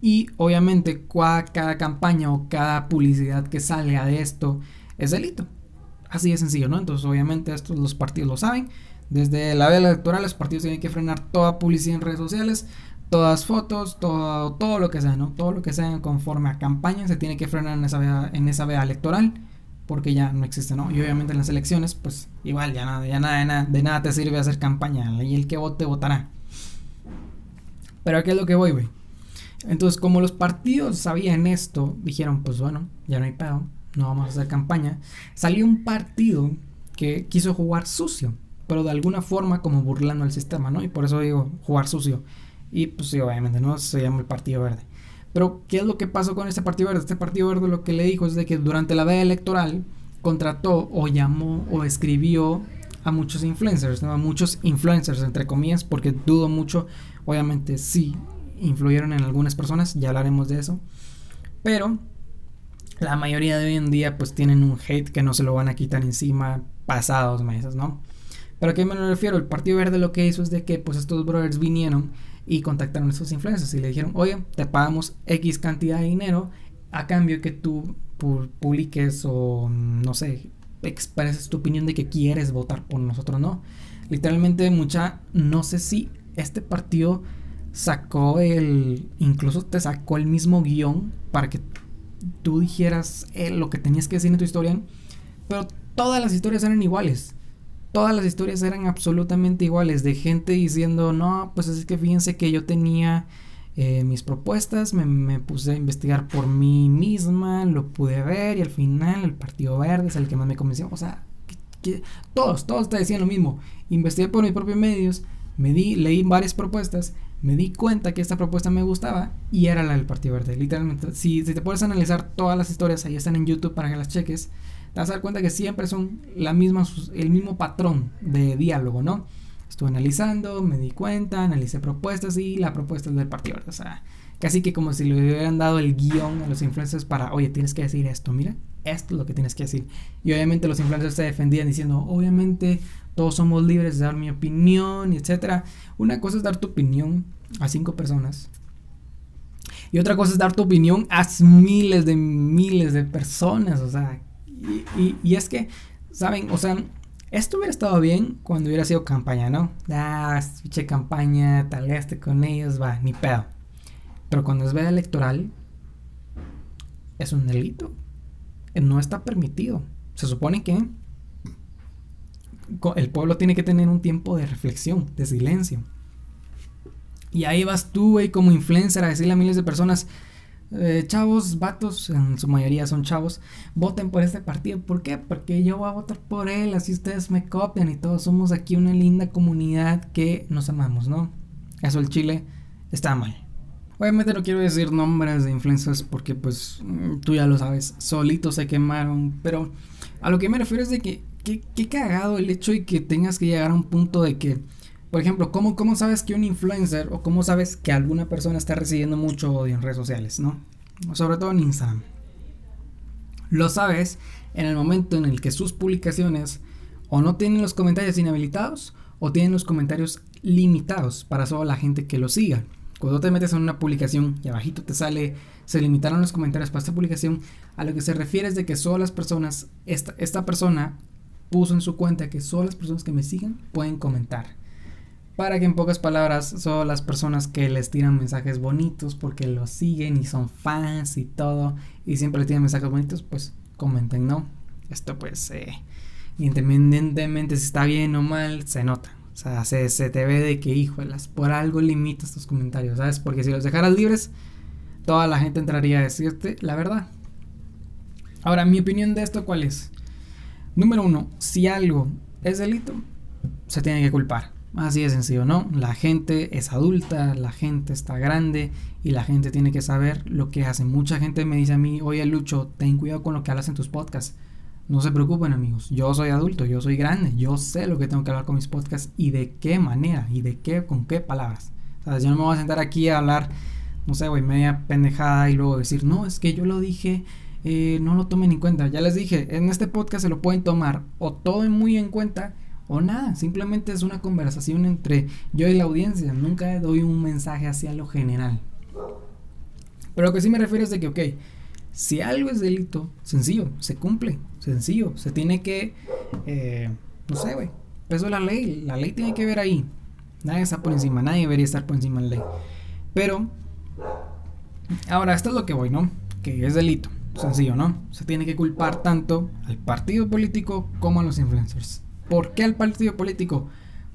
Y obviamente cada campaña o cada publicidad que salga de esto es delito. Así de sencillo, ¿no? Entonces obviamente estos los partidos lo saben desde la vela electoral, los partidos tienen que frenar toda publicidad en redes sociales, todas fotos, todo, todo lo que sea, ¿no? Todo lo que sea conforme a campaña se tiene que frenar en esa veda, en esa veda electoral porque ya no existe, ¿no? Y obviamente en las elecciones, pues igual, ya nada, ya nada, de nada, de nada te sirve hacer campaña, y el que vote votará. Pero aquí es lo que voy, güey. Entonces, como los partidos sabían esto, dijeron, pues bueno, ya no hay pedo, no vamos a hacer campaña. Salió un partido que quiso jugar sucio pero de alguna forma como burlando el sistema, ¿no? Y por eso digo jugar sucio. Y pues sí, obviamente, ¿no? Se llama el Partido Verde. Pero, ¿qué es lo que pasó con este Partido Verde? Este Partido Verde lo que le dijo es de que durante la veda electoral contrató o llamó o escribió a muchos influencers, ¿no? A muchos influencers, entre comillas, porque dudo mucho, obviamente sí influyeron en algunas personas, ya hablaremos de eso. Pero la mayoría de hoy en día pues tienen un hate que no se lo van a quitar encima pasados meses, ¿no? ¿Pero a qué me refiero? El Partido Verde lo que hizo es de que pues estos brothers vinieron y contactaron a esos influencers y le dijeron, oye, te pagamos X cantidad de dinero a cambio que tú publiques o no sé, expreses tu opinión de que quieres votar por nosotros, ¿no? Literalmente mucha, no sé si este partido sacó el, incluso te sacó el mismo guion para que tú dijeras eh, lo que tenías que decir en tu historia, pero todas las historias eran iguales todas las historias eran absolutamente iguales, de gente diciendo, no, pues es que fíjense que yo tenía eh, mis propuestas, me, puse a investigar por mí misma, lo pude ver y al final el Partido Verde es el que más me convenció. O sea, todos, todos te decían lo mismo. Investigué por mis propios medios, me di, leí varias propuestas, me di cuenta que esta propuesta me gustaba y era la del Partido Verde. Literalmente, si, te puedes analizar todas las historias, ahí están en YouTube para que las cheques te vas a dar cuenta que siempre son la misma, el mismo patrón de diálogo, ¿no? Estuve analizando, me di cuenta, analicé propuestas y la propuesta es del partido, o sea, casi que como si le hubieran dado el guion a los influencers para, oye, tienes que decir esto, mira, esto es lo que tienes que decir. Y obviamente los influencers se defendían diciendo, obviamente todos somos libres de dar mi opinión, etcétera. Una cosa es dar tu opinión a cinco personas. Y otra cosa es dar tu opinión a miles de miles de personas. O sea, y, es que, ¿saben? O sea, esto hubiera estado bien cuando hubiera sido campaña, ¿no? Ah, fiche campaña, tal este con ellos, va, ni pedo. Pero cuando es veda electoral, es un delito. No está permitido. Se supone que el pueblo tiene que tener un tiempo de reflexión, de silencio. Y ahí vas tú, güey, como influencer a decirle a miles de personas, eh, chavos, vatos, en su mayoría son chavos, voten por este partido. ¿Por qué? Porque yo voy a votar por él, así ustedes me copian y todos somos aquí una linda comunidad que nos amamos, ¿no? Eso el Chile está mal. Obviamente no quiero decir nombres de influencers porque pues mm, tú ya lo sabes, solitos se quemaron, pero a lo que me refiero es de que qué cagado el hecho de que tengas que llegar a un punto de que por ejemplo, ¿cómo, ¿cómo sabes que un influencer o cómo sabes que alguna persona está recibiendo mucho odio en redes sociales, no? Sobre todo en Instagram. Lo sabes en el momento en el que sus publicaciones o no tienen los comentarios inhabilitados o tienen los comentarios limitados para solo la gente que lo siga. Cuando te metes en una publicación y abajito te sale, se limitaron los comentarios para esta publicación, a lo que se refiere es de que solo las personas, esta, esta persona puso en su cuenta que solo las personas que me sigan pueden comentar. Para que en pocas palabras, solo las personas que les tiran mensajes bonitos porque los siguen y son fans y todo, y siempre le tiran mensajes bonitos, pues comenten, ¿no? Esto pues, eh, independientemente si está bien o mal, se nota. O sea, se, te ve de que, híjolas, por algo limitas tus comentarios, ¿sabes? Porque si los dejaras libres, toda la gente entraría a decirte la verdad. Ahora, mi opinión de esto, ¿cuál es? Número uno, si algo es delito, se tiene que culpar. Así de sencillo, ¿no? La gente es adulta, la gente está grande y la gente tiene que saber lo que hace. Mucha gente me dice a mí, oye Lucho, ten cuidado con lo que hablas en tus podcasts. No se preocupen amigos, yo soy adulto, yo soy grande, yo sé lo que tengo que hablar con mis podcasts y de qué manera y de qué, con qué palabras. O sea, yo no me voy a sentar aquí a hablar, no sé, güey, media pendejada y luego decir, no, es que yo lo dije, eh, no lo tomen en cuenta. Ya les dije, en este podcast se lo pueden tomar o todo muy en cuenta o nada, simplemente es una conversación entre yo y la audiencia, nunca doy un mensaje hacia lo general. Pero lo que sí me refiero es de que, ok, si algo es delito, sencillo, se cumple, sencillo, se tiene que, eh, no sé, güey, eso es la ley, la ley tiene que ver ahí, nadie está por encima, nadie debería estar por encima de la ley. Pero, ahora, esto es lo que voy, ¿no? Que es delito, sencillo, ¿no? Se tiene que culpar tanto al partido político como a los influencers. ¿Por qué al partido político?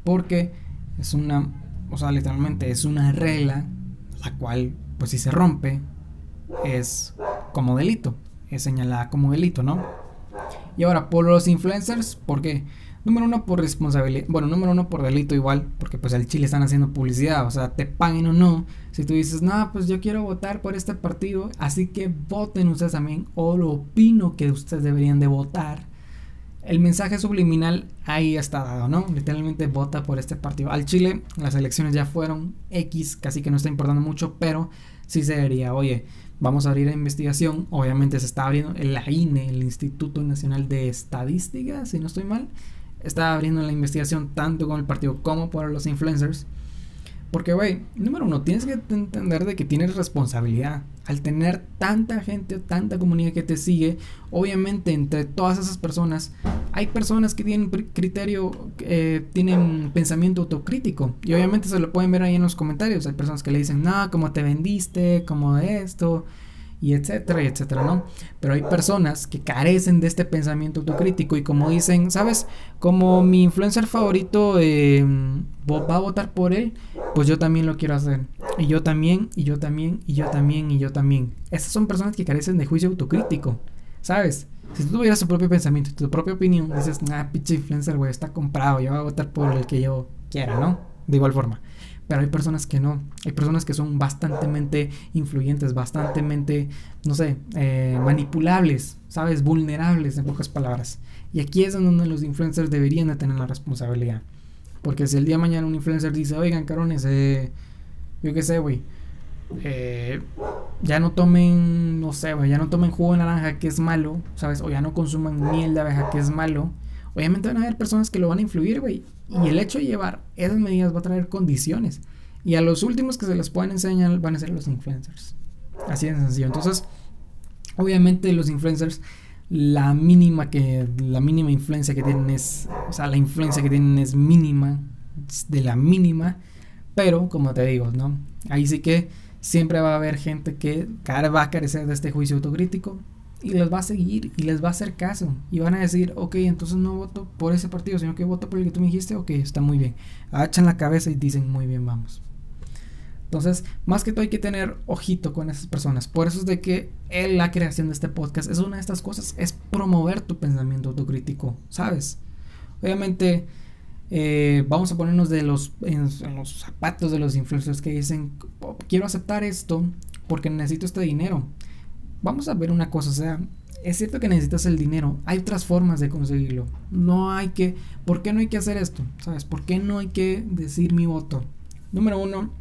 Porque es una, o sea, literalmente es una regla la cual, pues si se rompe, es como delito, es señalada como delito, ¿no? Y ahora, por los influencers, ¿por qué? Número uno, por responsabilidad. Bueno, número uno, por delito igual, porque pues al Chile están haciendo publicidad, o sea, te paguen o no. Si tú dices, no, pues yo quiero votar por este partido, así que voten ustedes también, o lo opino que ustedes deberían de votar. El mensaje subliminal ahí está dado, ¿no? Literalmente vota por este partido. Al Chile, las elecciones ya fueron X, casi que no está importando mucho, pero sí se debería, oye, Vamos a abrir la investigación. Obviamente se está abriendo el INE, el Instituto Nacional de Estadística, si no estoy mal. Está abriendo la investigación tanto con el partido como por los influencers. Porque, güey, número uno, tienes que entender de que tienes responsabilidad. Al tener tanta gente, tanta comunidad que te sigue, obviamente entre todas esas personas, hay personas que tienen criterio, eh, tienen pensamiento autocrítico. Y obviamente se lo pueden ver ahí en los comentarios. Hay personas que le dicen, no, como te vendiste, como esto, y etcétera, y etcétera, ¿no? Pero hay personas que carecen de este pensamiento autocrítico y como dicen, ¿sabes? Como mi influencer favorito eh, va a votar por él, pues yo también lo quiero hacer. Y yo también, y yo también, y yo también, y yo también. Estas son personas que carecen de juicio autocrítico, ¿sabes? Si tú tuvieras tu propio pensamiento, tu propia opinión, dices, nah, pinche influencer, güey, está comprado, yo voy a votar por el que yo quiera, ¿no? De igual forma. Pero hay personas que no. Hay personas que son bastantemente influyentes, bastantemente, no sé, eh, manipulables, ¿sabes? Vulnerables, en pocas palabras. Y aquí es donde los influencers deberían de tener la responsabilidad. Porque si el día de mañana un influencer dice, oigan, carones, eh, yo qué sé, güey, eh, ya no tomen, no sé, güey, ya no tomen jugo de naranja que es malo, ¿sabes? O ya no consuman miel de abeja que es malo. Obviamente van a haber personas que lo van a influir, güey. Y el hecho de llevar esas medidas va a traer condiciones. Y a los últimos que se les pueden enseñar van a ser los influencers. Así de sencillo. Entonces, obviamente los influencers, la mínima que, la mínima influencia que tienen es, o sea, la influencia que tienen es mínima, de la mínima. Pero, como te digo, ¿no? Ahí sí que siempre va a haber gente que va a carecer de este juicio autocrítico y les va a seguir y les va a hacer caso y van a decir, ok, entonces no voto por ese partido, sino que voto por el que tú me dijiste, ok, está muy bien. Agachan la cabeza y dicen, muy bien, vamos. Entonces, más que todo hay que tener ojito con esas personas. Por eso es de que la creación de este podcast es una de estas cosas, es promover tu pensamiento autocrítico, ¿sabes? Obviamente, eh, vamos a ponernos de los, en, en los zapatos de los influencers que dicen, oh, quiero aceptar esto porque necesito este dinero vamos a ver una cosa, o sea, es cierto que necesitas el dinero, hay otras formas de conseguirlo. No hay que, ¿por qué no hay que hacer esto? ¿Sabes? ¿Por qué no hay que decir mi voto? Número uno,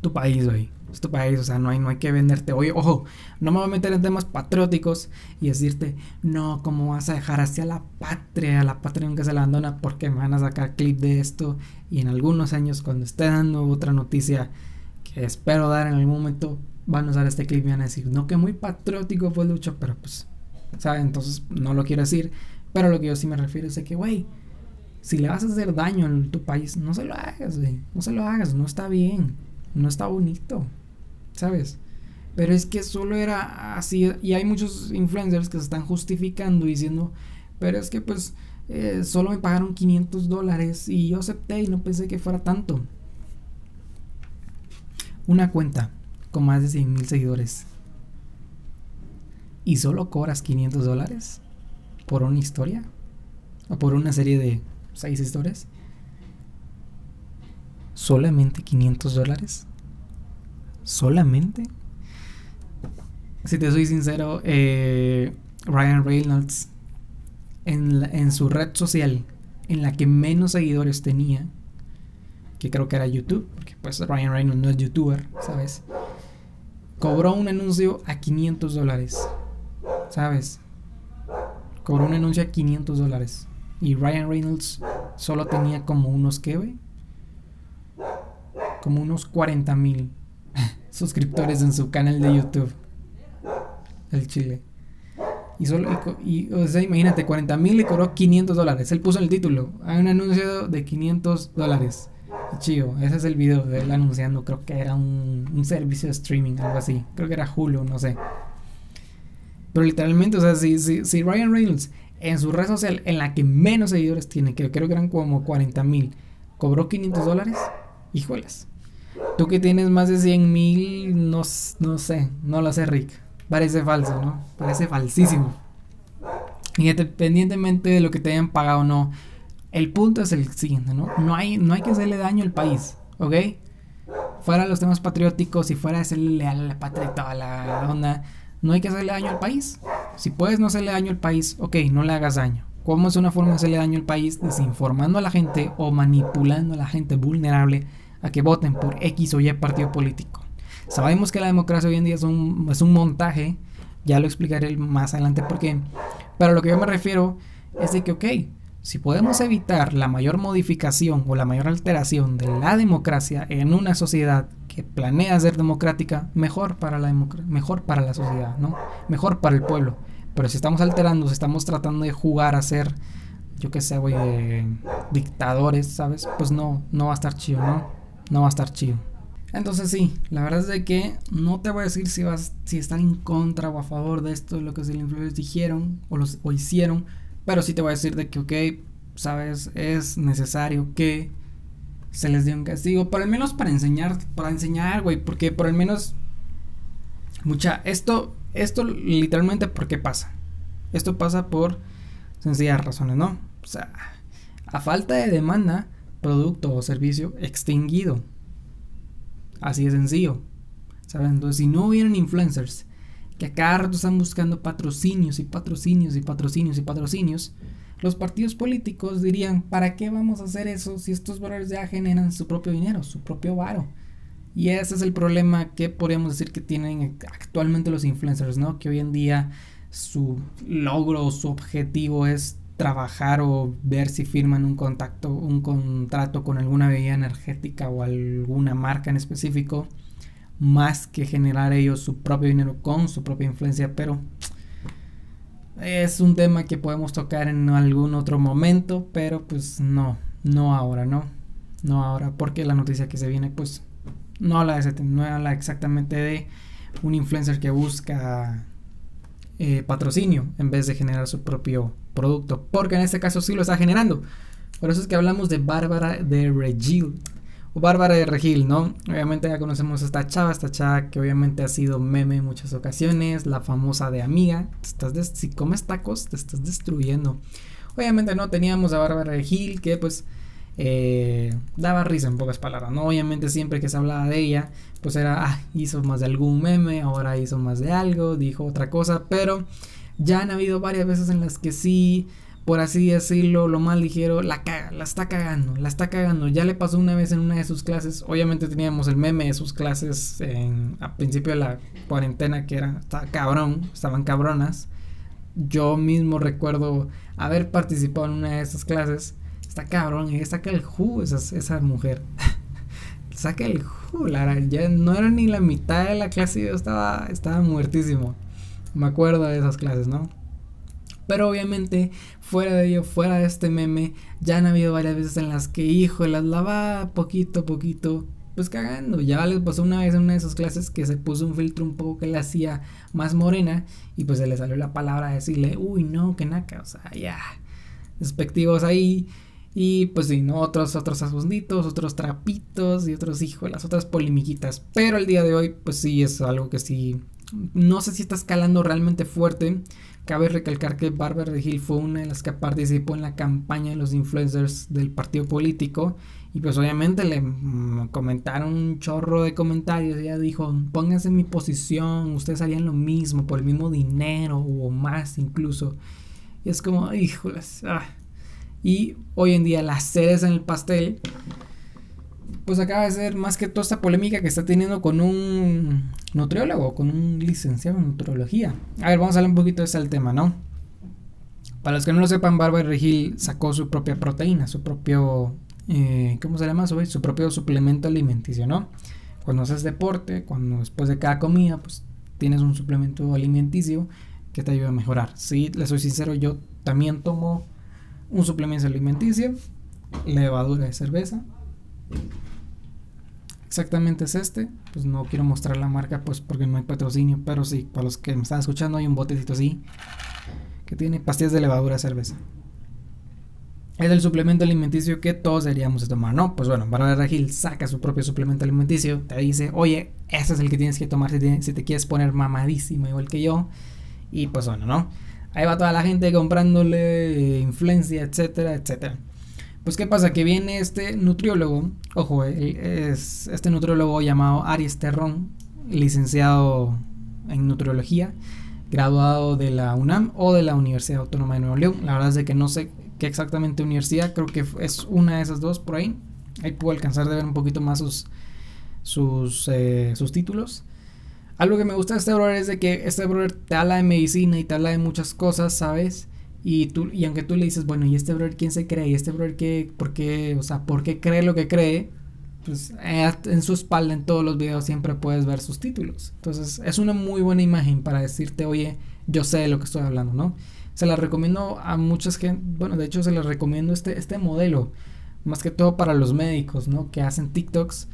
tu país, güey. es tu país, o sea, no hay, no hay que venderte. Oye, ojo, no me voy a meter en temas patrióticos y decirte, no, ¿cómo vas a dejar hacia la patria, la patria nunca se la abandona porque me van a sacar clip de esto y en algunos años cuando esté dando otra noticia que espero dar en algún momento, van a usar este clip y van a decir, no, que muy patriótico fue Lucho, pero pues, ¿sabes? Entonces no lo quiero decir, pero lo que yo sí me refiero es de que, güey, si le vas a hacer daño en tu país, no se lo hagas, güey, no se lo hagas, no está bien, no está bonito. ¿sabes? Pero es que solo era así. Y hay muchos influencers que se están justificando diciendo, pero es que pues eh, solo me pagaron 500 dólares y yo acepté y no pensé que fuera tanto. Una cuenta con más de 100 mil seguidores. ¿Y solo cobras 500 dólares? ¿Por una historia? ¿O por una serie de 6 historias? ¿Solamente 500 dólares? solamente. Si te soy sincero, eh, Ryan Reynolds en, en su red social en la que menos seguidores tenía, que creo que era YouTube, porque pues Ryan Reynolds no es youtuber, ¿sabes? Cobró un anuncio a 500 dólares, ¿sabes? Cobró un anuncio a 500 dólares. Y Ryan Reynolds solo tenía como unos, ¿qué, Como unos 40 mil suscriptores en su canal de YouTube. El Chile. Y solo, y, o sea, imagínate, 40 mil le cobró 500 dólares. Él puso en el título, hay un anuncio de 500 dólares. Chido, ese es el video de él anunciando, creo que era un, un servicio de streaming, algo así. Creo que era Hulu, no sé. Pero literalmente, o sea, si, si, Ryan Reynolds en su red social, en la que menos seguidores tiene, que creo que eran como 40 mil, cobró 500 dólares, híjoles. Tú que tienes más de 100 mil, no, no sé, no lo sé, Rick. Parece falso, ¿no? Parece falsísimo. Independientemente de lo que te hayan pagado o no, el punto es el siguiente, ¿no? No hay, no hay que hacerle daño al país, ¿ok? Fuera los temas patrióticos y fuera de hacerle leal a la patria y toda la onda, no hay que hacerle daño al país. Si puedes no hacerle daño al país, ok, no le hagas daño. ¿Cómo es una forma de hacerle daño al país? Desinformando a la gente o manipulando a la gente vulnerable a que voten por X o Y partido político. Sabemos que la democracia hoy en día es un, montaje, ya lo explicaré más adelante por qué, pero lo que yo me refiero es de que, ok, si podemos evitar la mayor modificación o la mayor alteración de la democracia en una sociedad que planea ser democrática, mejor para la mejor para la sociedad, ¿no? Mejor para el pueblo. Pero si estamos alterando, si estamos tratando de jugar a ser, yo qué sé, güey, dictadores, ¿sabes? Pues no, no va a estar chido, ¿no? no va a estar chido. Entonces sí, la verdad es de que no te voy a decir si vas, si están en contra o a favor de esto, de lo que los influencers dijeron o, los, o hicieron, pero sí te voy a decir de que, ok, sabes, es necesario que se les dé un castigo, por al menos para enseñar, para enseñar, güey, porque por al menos, mucha, esto, esto literalmente, ¿por qué pasa? Esto pasa por sencillas razones, ¿no? O sea, a falta de demanda, producto o servicio extinguido. Así de sencillo. ¿Saben? Entonces, si no hubieran influencers que a cada rato están buscando patrocinios y patrocinios y patrocinios y patrocinios, los partidos políticos dirían, ¿para qué vamos a hacer eso si estos valores ya generan su propio dinero, su propio varo? Y ese es el problema que podríamos decir que tienen actualmente los influencers, ¿no? Que hoy en día su logro, su objetivo es trabajar o ver si firman un contacto, un contrato con alguna bebida energética o alguna marca en específico, más que generar ellos su propio dinero con su propia influencia, pero es un tema que podemos tocar en algún otro momento, pero pues no, no ahora, ¿no? No ahora, porque la noticia que se viene, pues no habla de ese no habla exactamente de un influencer que busca eh, patrocinio en vez de generar su propio producto, porque en este caso sí lo está generando. Por eso es que hablamos de Bárbara de Regil Bárbara de Regil, ¿no? Obviamente ya conocemos a esta chava, esta chava que obviamente ha sido meme en muchas ocasiones, la famosa de amiga. estás si comes tacos, te estás destruyendo. Obviamente no teníamos a Bárbara de Regil que pues eh, daba risa en pocas palabras, ¿no? Obviamente siempre que se hablaba de ella, pues era, ah, hizo más de algún meme, ahora hizo más de algo, dijo otra cosa, pero ya han habido varias veces en las que sí por así decirlo, lo más ligero, la caga, la está cagando, la está cagando. Ya le pasó una vez en una de sus clases. Obviamente teníamos el meme de sus clases en, a principio de la cuarentena que era, estaba cabrón, estaban cabronas. Yo mismo recuerdo haber participado en una de esas clases. Está cabrón, y saca el jugo esa, esa mujer. saca el jugo, la, ya no era ni la mitad de la clase, yo estaba, estaba muertísimo. Me acuerdo de esas clases, ¿no? Pero obviamente, fuera de ello, fuera de este meme, ya han habido varias veces en las que, hijo, las lava poquito a poquito, pues cagando. Ya les pasó una vez en una de esas clases que se puso un filtro un poco que le hacía más morena y pues se le salió la palabra a decirle, uy, no, que naca, o sea, ya, despectivos ahí. Y pues sí, ¿no? Otros, otros otros trapitos y otros, hijos, las otras polimiquitas. Pero el día de hoy, pues sí, es algo que sí. No sé si está escalando realmente fuerte. Cabe recalcar que Barbara Hill fue una de las que participó en la campaña de los influencers del partido político. Y pues obviamente le mm, comentaron un chorro de comentarios. Ella dijo, pónganse en mi posición, ustedes harían lo mismo por el mismo dinero o más incluso. Y es como, híjoles. Ah. Y hoy en día las sedes en el pastel, pues acaba de ser más que toda esta polémica que está teniendo con un nutriólogo, con un licenciado en nutriología. A ver, vamos a hablar un poquito de ese tema, ¿no? Para los que no lo sepan, Barbara Regil sacó su propia proteína, su propio, eh, ¿cómo se llama eso? Su propio suplemento alimenticio, ¿no? Cuando haces deporte, cuando después de cada comida, pues tienes un suplemento alimenticio que te ayuda a mejorar. Sí, le soy sincero, yo también tomo un suplemento alimenticio, levadura de cerveza. Exactamente es este. Pues no quiero mostrar la marca pues porque no hay patrocinio, pero sí, para los que me están escuchando hay un botecito así que tiene pastillas de levadura cerveza. Es el suplemento alimenticio que todos deberíamos de tomar, ¿no? Pues bueno, Barbara Regil saca su propio suplemento alimenticio, te dice, oye, ese es el que tienes que tomar si te, si te quieres poner mamadísimo igual que yo. Y pues bueno, ¿no? Ahí va toda la gente comprándole influencia, etcétera, etcétera. Pues qué pasa, que viene este nutriólogo, ojo, eh, es este nutriólogo llamado Aries Terrón, licenciado en nutriología, graduado de la UNAM o de la Universidad Autónoma de Nuevo León. La verdad es de que no sé qué exactamente universidad, creo que es una de esas dos por ahí. Ahí puedo alcanzar de ver un poquito más sus, sus, eh, sus títulos. Algo que me gusta de este brother es de que este brother te habla de medicina y te habla de muchas cosas, ¿sabes? Y, tú, y aunque tú le dices, bueno, ¿y este brother quién se cree? ¿Y este brother qué, por qué, o sea, por qué cree lo que cree? Pues eh, en su espalda en todos los videos siempre puedes ver sus títulos. Entonces es una muy buena imagen para decirte, oye, yo sé de lo que estoy hablando, ¿no? Se la recomiendo a muchas gente, bueno, de hecho se les recomiendo este, este modelo, más que todo para los médicos, ¿no? Que hacen TikToks,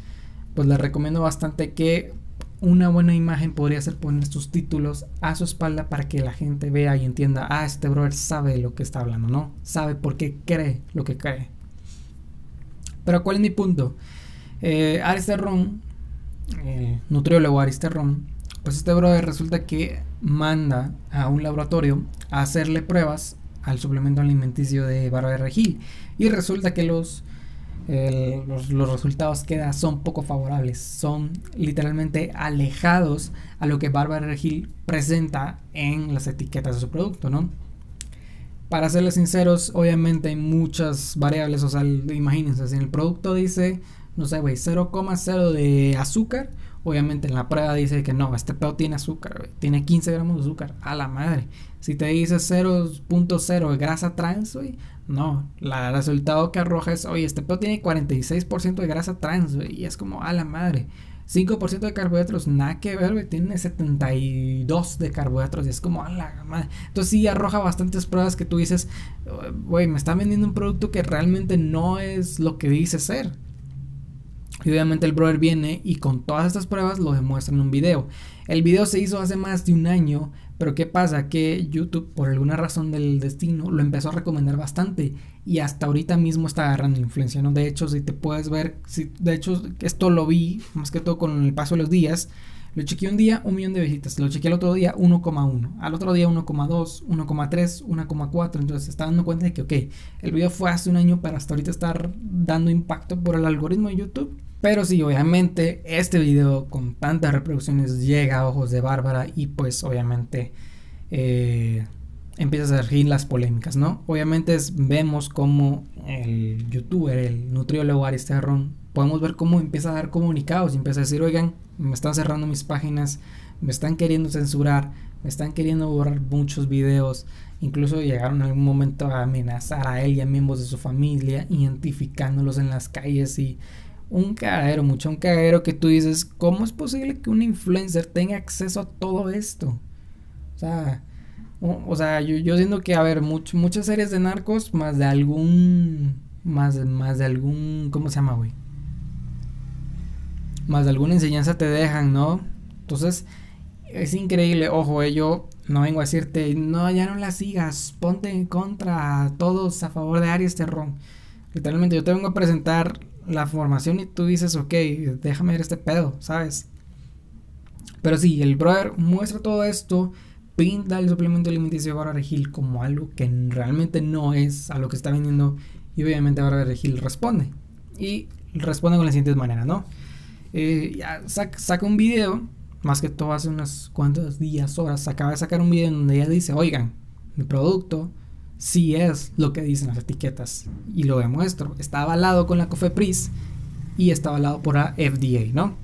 pues les recomiendo bastante que una buena imagen podría ser poner sus títulos a su espalda para que la gente vea y entienda, ah, este brother sabe lo que está hablando, ¿no? Sabe por qué cree lo que cree. Pero ¿cuál es mi punto? Eh, Aristerron, el nutriólogo Aristerron, pues este brother resulta que manda a un laboratorio a hacerle pruebas al suplemento alimenticio de Barbara Regil y resulta que los los, resultados que da son poco favorables, son literalmente alejados a lo que Barbara Regil presenta en las etiquetas de su producto, ¿no? Para serles sinceros, obviamente hay muchas variables, o sea, imagínense, si en el producto dice, no sé, güey, 0,0 de azúcar, obviamente en la prueba dice que no, este pedo tiene azúcar, tiene 15 gramos de azúcar, a la madre. Si te dice 0.0 de grasa trans, güey, no, el resultado que arroja es, oye, este pedo tiene 46% de grasa trans, güey, y es como, a la madre. 5% de carbohidratos, nada que ver, güey, tiene 72 de carbohidratos y es como, a la madre. Entonces sí arroja bastantes pruebas que tú dices, güey, me está vendiendo un producto que realmente no es lo que dice ser. Y obviamente el brother viene y con todas estas pruebas lo demuestra en un video. El video se hizo hace más de un año pero ¿qué pasa? Que YouTube, por alguna razón del destino, lo empezó a recomendar bastante y hasta ahorita mismo está agarrando influencia, ¿no? De hecho, si te puedes ver, si, de hecho, esto lo vi más que todo con el paso de los días. Lo chequeé un día, un millón de visitas. Lo chequeé el otro día, 1,1. Al otro día, 1,2, 1,3, 1,4. Entonces, está dando cuenta de que, ok, el video fue hace un año, pero hasta ahorita está dando impacto por el algoritmo de YouTube. Pero sí, obviamente este video con tantas reproducciones llega a ojos de Bárbara y pues obviamente eh, a surgir las polémicas, ¿no? Obviamente vemos como el youtuber, el nutriólogo Aris Terron, podemos ver cómo empieza a dar comunicados y empieza a decir, oigan, me están cerrando mis páginas, me están queriendo censurar, me están queriendo borrar muchos videos, incluso llegaron en algún momento a amenazar a él y a miembros de su familia, identificándolos en las calles y un cagadero, mucho un cagadero que tú dices, ¿cómo es posible que un influencer tenga acceso a todo esto? O sea, o, sea, yo, yo, siento que, a ver, muchas series de narcos, más de algún, más, más de algún, ¿cómo se llama, güey? Más de alguna enseñanza te dejan, ¿no? Entonces, es increíble, ojo, eh, yo no vengo a decirte, no, ya no la sigas, ponte en contra, todos a favor de Aries Terrón. Literalmente yo te vengo a presentar la formación y tú dices, ok, déjame ver este pedo, ¿sabes? Pero sí, el brother muestra todo esto, pinta el suplemento alimenticio de Bárbara como algo que realmente no es a lo que está vendiendo y obviamente Bárbara Regil responde. Y responde con la siguiente manera, ¿no? Eh, ya saca, un video, más que todo hace unos cuantos días, horas, acaba de sacar un video en donde ella dice, oigan, mi producto sí es lo que dicen las etiquetas. Y lo demuestro. Está avalado con la COFEPRIS y está avalado por la FDA, ¿no?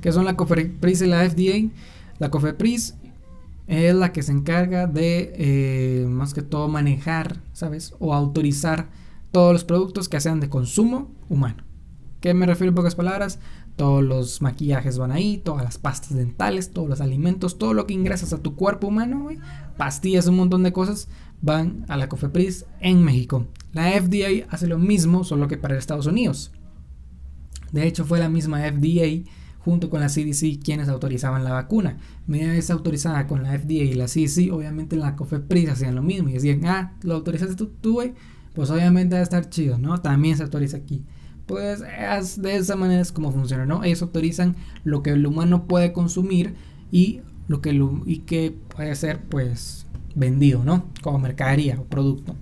¿Qué son la COFEPRIS y la FDA? La COFEPRIS es la que se encarga de, eh, más que todo, manejar, ¿sabes? O autorizar todos los productos que sean de consumo humano. ¿Qué me refiero en pocas palabras? Todos los maquillajes van ahí, todas las pastas dentales, todos los alimentos, todo lo que ingresas a tu cuerpo humano, pastillas, un montón de cosas, van a la COFEPRIS en México. La FDA hace lo mismo, solo que para Estados Unidos. De hecho, fue la misma FDA junto con la CDC quienes autorizaban la vacuna. Media vez autorizada con la FDA y la CDC, obviamente la COFEPRIS hacían lo mismo y decían, ah, lo autorizaste tú, tú pues obviamente va a estar chido, ¿no? También se autoriza aquí. Pues de esa manera es como funciona, ¿no? Ellos autorizan lo que el humano puede consumir y lo que, y que puede ser, pues, vendido, ¿no? Como mercadería o producto.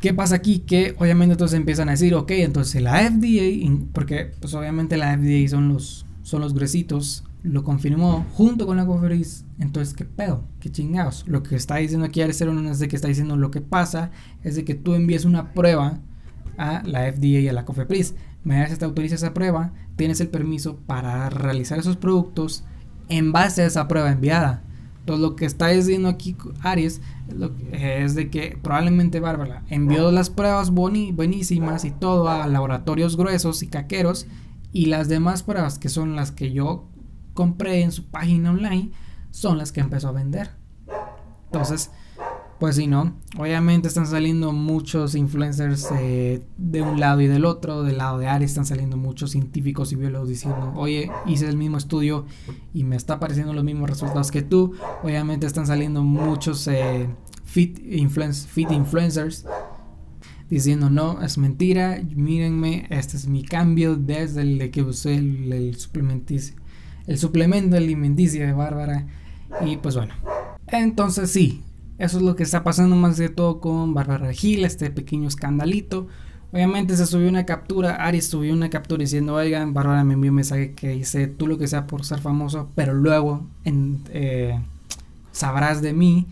¿Qué pasa aquí? Que obviamente entonces empiezan a decir, ok, entonces la FDA, porque pues obviamente la FDA son los, son los gruesitos, lo confirmó junto con la conferencia. Entonces, ¿qué pedo? ¿Qué chingados? Lo que está diciendo aquí no es de que está diciendo lo que pasa, es de que tú envíes una prueba a la FDA y a la COFEPRIS. Me das te autoriza esa prueba, tienes el permiso para realizar esos productos en base a esa prueba enviada. Entonces lo que está diciendo aquí Aries es de que probablemente Bárbara envió las pruebas buenísimas y todo a laboratorios gruesos y caqueros y las demás pruebas que son las que yo compré en su página online son las que empezó a vender. Entonces, pues sí, ¿no? Obviamente están saliendo muchos influencers eh, de un lado y del otro. Del lado de Ari están saliendo muchos científicos y biólogos diciendo, oye, hice el mismo estudio y me está apareciendo los mismos resultados que tú. Obviamente están saliendo muchos eh, fit, influencers diciendo, no, es mentira, mírenme, este es mi cambio desde el que usé el, el el suplemento alimenticio de Bárbara. Y pues bueno, entonces sí, eso es lo que está pasando más de todo con Bárbara Gil, este pequeño escandalito. Obviamente se subió una captura, Aries subió una captura diciendo, oigan, Bárbara me envió un mensaje que dice, tú lo que sea por ser famoso, pero luego eh, sabrás de mí.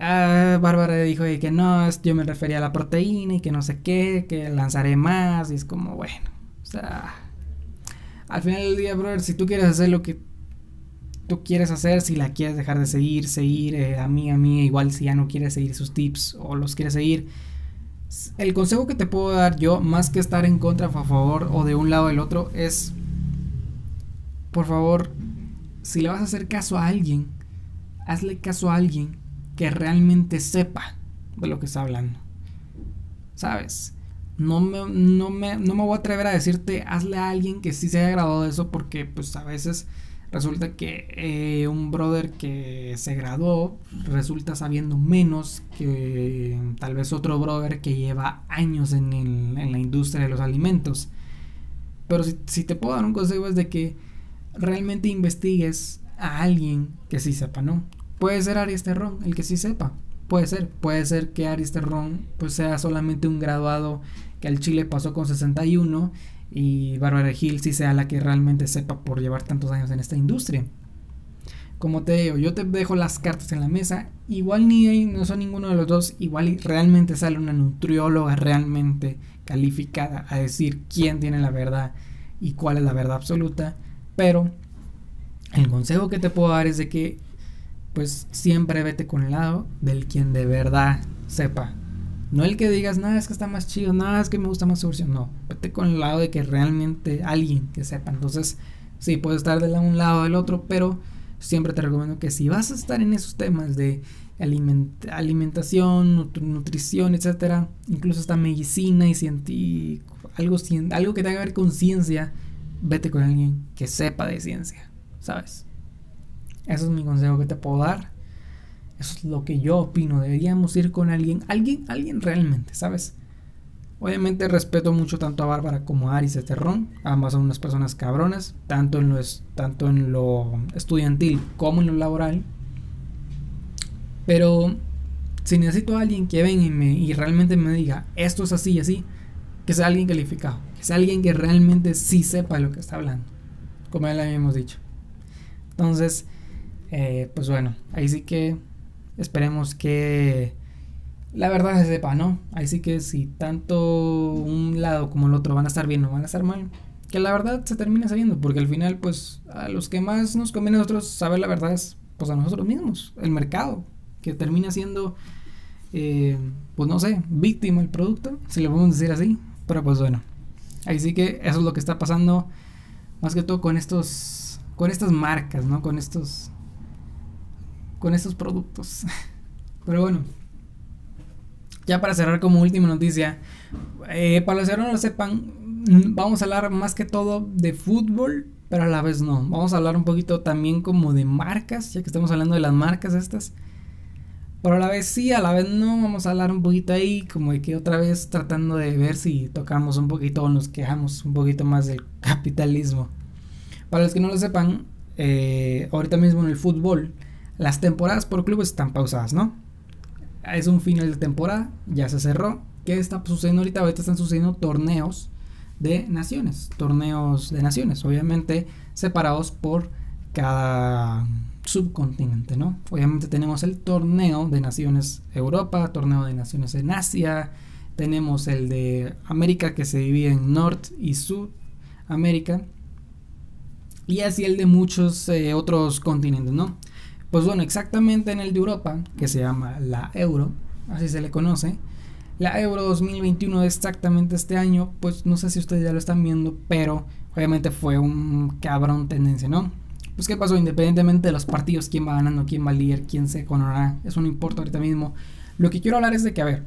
Ah, Bárbara dijo que no, yo me refería a la proteína y que no sé qué, que lanzaré más y es como, bueno, o sea, al final del día, brother, si tú quieres hacer lo que tú quieres hacer, si la quieres dejar de seguir, seguir, eh, a mí, a mí, igual si ya no quieres seguir sus tips o los quieres seguir. El consejo que te puedo dar yo, más que estar en contra, a favor o de un lado o del otro, es, por favor, si le vas a hacer caso a alguien, hazle caso a alguien que realmente sepa de lo que está hablando. ¿Sabes? No me, no me, no me voy a atrever a decirte, hazle a alguien que sí se haya graduado de eso, porque pues a veces Resulta que eh, un brother que se graduó resulta sabiendo menos que tal vez otro brother que lleva años en, la industria de los alimentos. Pero si, te puedo dar un consejo es de que realmente investigues a alguien que sí sepa, ¿no? Puede ser Aries Terrón, el que sí sepa. Puede ser, puede ser que Aries Terrón pues sea solamente un graduado que al Chile pasó con 61 y Bárbara Hill sí sea la que realmente sepa por llevar tantos años en esta industria. como te digo, yo te dejo las cartas en la mesa, igual ni no son ninguno de los dos, igual realmente sale una nutrióloga realmente calificada a decir quién tiene la verdad y cuál es la verdad absoluta, pero el consejo que te puedo dar es de que pues siempre vete con el lado del quien de verdad sepa. No el que digas, nada, es que está más chido, nada, es que me gusta más su. No, vete con el lado de que realmente alguien que sepa. Entonces, sí, puede estar de un lado o del otro, pero siempre te recomiendo que si vas a estar en esos temas de alimentación, nutrición, etcétera, incluso hasta medicina y algo, algo que tenga que ver con ciencia, vete con alguien que sepa de ciencia, ¿sabes? Eso es mi consejo que te puedo dar. Eso es lo que yo opino. Deberíamos ir con alguien, alguien, alguien realmente, ¿sabes? Obviamente respeto mucho tanto a Bárbara como a Aris de Terrón. Ambas son unas personas cabronas, tanto en, lo, tanto en lo estudiantil como en lo laboral. Pero si necesito a alguien que venga y, me, y realmente me diga, esto es así y así, que sea alguien calificado, que sea alguien que realmente sí sepa lo que está hablando, como ya le habíamos dicho. Entonces, eh, pues bueno, ahí sí que esperemos que la verdad se sepa, ¿no? Ahí sí que si tanto un lado como el otro van a estar bien o van a estar mal, que la verdad se termine sabiendo, porque al final, pues, a los que más nos conviene a nosotros saber la verdad es, pues, a nosotros mismos, el mercado, que termina siendo, eh, pues, no sé, víctima del producto, si lo podemos decir así, pero pues bueno, ahí sí que eso es lo que está pasando, más que todo con estos, con estas marcas, ¿no? Con estos, con estos productos, pero bueno. Ya para cerrar como última noticia, eh, para los que no lo sepan, vamos a hablar más que todo de fútbol, pero a la vez no. Vamos a hablar un poquito también como de marcas, ya que estamos hablando de las marcas estas. Pero a la vez sí, a la vez no, vamos a hablar un poquito ahí, como de que otra vez tratando de ver si tocamos un poquito o nos quejamos un poquito más del capitalismo. Para los que no lo sepan, eh, ahorita mismo en el fútbol, las temporadas por clubes están pausadas, ¿no? es un final de temporada, ya se cerró. ¿Qué está sucediendo ahorita? Ahorita están sucediendo torneos de naciones, torneos de naciones, obviamente separados por cada subcontinente, ¿no? Obviamente tenemos el torneo de naciones Europa, torneo de naciones en Asia, tenemos el de América que se divide en Norte y Sudamérica y así el de muchos eh, otros continentes, ¿no? Pues bueno, exactamente en el de Europa, que se llama la Euro, así se le conoce, la Euro 2021 exactamente este año, pues no sé si ustedes ya lo están viendo, pero obviamente fue un cabrón tendencia, ¿no? Pues qué pasó, independientemente de los partidos, quién va ganando, quién va a líder, quién se coronará, eso no importa ahorita mismo. Lo que quiero hablar es de que, a ver,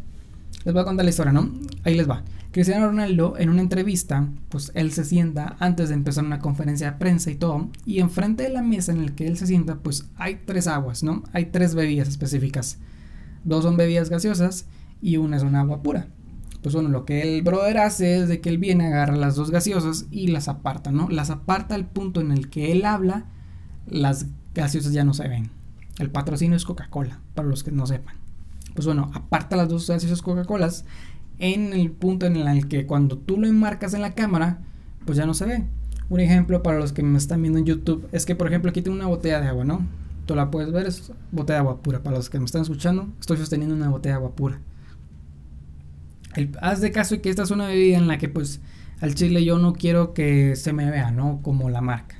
les voy a contar la historia, ¿no? Ahí les va. Cristiano Ronaldo en una entrevista, pues él se sienta antes de empezar una conferencia de prensa y todo, y enfrente de la mesa en el que él se sienta, pues hay tres aguas, ¿no? Hay tres bebidas específicas. Dos son bebidas gaseosas y una es una agua pura. Pues bueno, lo que el brother hace es de que él viene, agarra las dos gaseosas y las aparta, ¿no? Las aparta al punto en el que él habla, las gaseosas ya no se ven. El patrocinio es Coca-Cola, para los que no sepan. Pues bueno, aparta las dos gaseosas Coca-Colas en el punto en el que cuando tú lo enmarcas en la cámara, pues ya no se ve. Un ejemplo para los que me están viendo en YouTube es que, por ejemplo, aquí tengo una botella de agua, ¿no? Tú la puedes ver, es botella de agua pura. Para los que me están escuchando, estoy sosteniendo una botella de agua pura. haz de caso que esta es una bebida en la que, pues, al chile yo no quiero que se me vea, ¿no? Como la marca.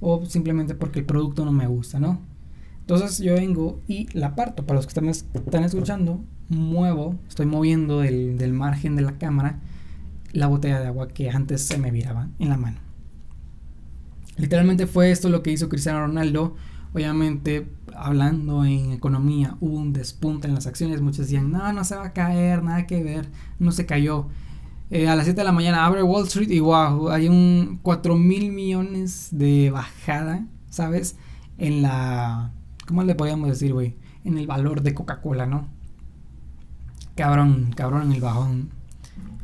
O simplemente porque el producto no me gusta, ¿no? Entonces yo vengo y la parto. Para los que están, están escuchando, muevo, estoy moviendo del, margen de la cámara la botella de agua que antes se me viraba en la mano. Literalmente fue esto lo que hizo Cristiano Ronaldo. Obviamente, hablando en economía, hubo un despunte en las acciones. Muchos decían, no, no se va a caer, nada que ver, no se cayó. Eh, a las 7 de la mañana abre Wall Street y wow, hay un 4 mil millones de bajada, ¿sabes? En la. ¿Cómo le podríamos decir, güey? En el valor de Coca-Cola, ¿no? Cabrón, cabrón en el bajón.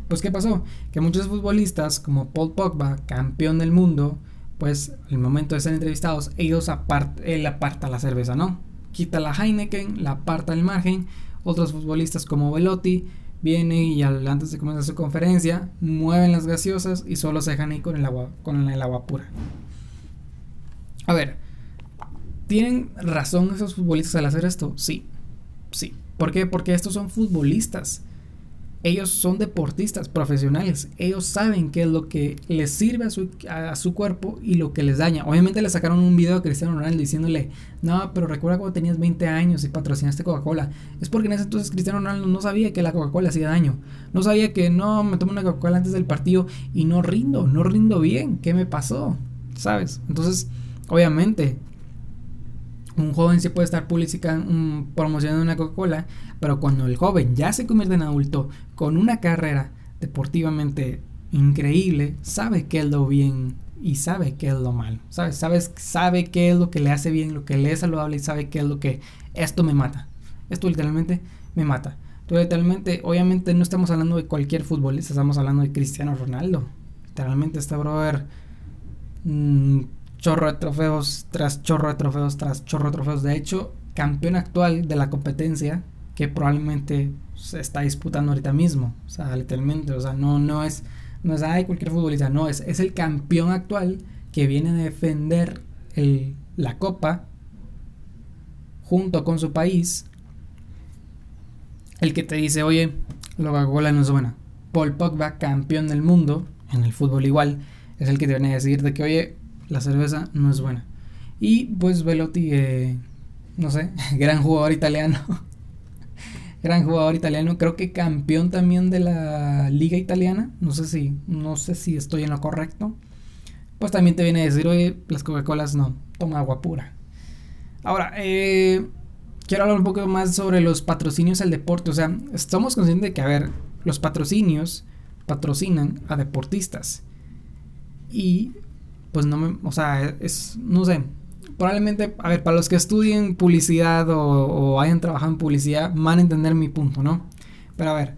Pues ¿qué pasó? Que muchos futbolistas como Paul Pogba, campeón del mundo, pues el momento de ser entrevistados, ellos apart él aparta la cerveza, ¿no? Quita la Heineken, la aparta el margen. Otros futbolistas como Velotti vienen y al, antes de comenzar su conferencia mueven las gaseosas y solo se dejan ahí con el agua, con el agua pura. A ver, ¿Tienen razón esos futbolistas al hacer esto? Sí, sí. ¿Por qué? Porque estos son futbolistas. Ellos son deportistas profesionales. Ellos saben qué es lo que les sirve a su, a, su, cuerpo y lo que les daña. Obviamente le sacaron un video a Cristiano Ronaldo diciéndole, no, pero recuerda cuando tenías 20 años y patrocinaste Coca-Cola. Es porque en ese entonces Cristiano Ronaldo no sabía que la Coca-Cola hacía daño. No sabía que no, me tomo una Coca-Cola antes del partido y no rindo, no rindo bien. ¿Qué me pasó? ¿Sabes? Entonces, obviamente, un joven sí puede estar publicitando, promocionando una Coca-Cola, pero cuando el joven ya se convierte en adulto con una carrera deportivamente increíble, sabe qué es lo bien y sabe qué es lo malo. ¿Sabes? Sabes, sabe qué es lo que le hace bien, lo que le es saludable y sabe qué es lo que esto me mata. Esto literalmente me mata. Entonces, literalmente, obviamente no estamos hablando de cualquier futbolista, estamos hablando de Cristiano Ronaldo. Literalmente este brother mmm, chorro de trofeos tras chorro de trofeos tras chorro de trofeos. De hecho, campeón actual de la competencia que probablemente se está disputando ahorita mismo. O sea, literalmente, o sea, no, no es, no es ay, cualquier futbolista, no, es, es el campeón actual que viene a defender la copa junto con su país. El que te dice, oye, la Coca-Cola no es buena. Paul Pogba, campeón del mundo, en el fútbol igual, es el que te viene a decir de que, oye, la cerveza no es buena. Y pues Velotti, eh, no sé, gran jugador italiano. gran jugador italiano, creo que campeón también de la liga italiana. No sé si, no sé si estoy en lo correcto. Pues también te viene a decir, oye, las Coca-Colas no, toma agua pura. Ahora, eh, quiero hablar un poco más sobre los patrocinios al deporte. O sea, estamos conscientes de que, a ver, los patrocinios patrocinan a deportistas. Y pues no me, o sea, es, no sé, probablemente, a ver, para los que estudien publicidad o, hayan trabajado en publicidad, van a entender mi punto, ¿no? Pero a ver,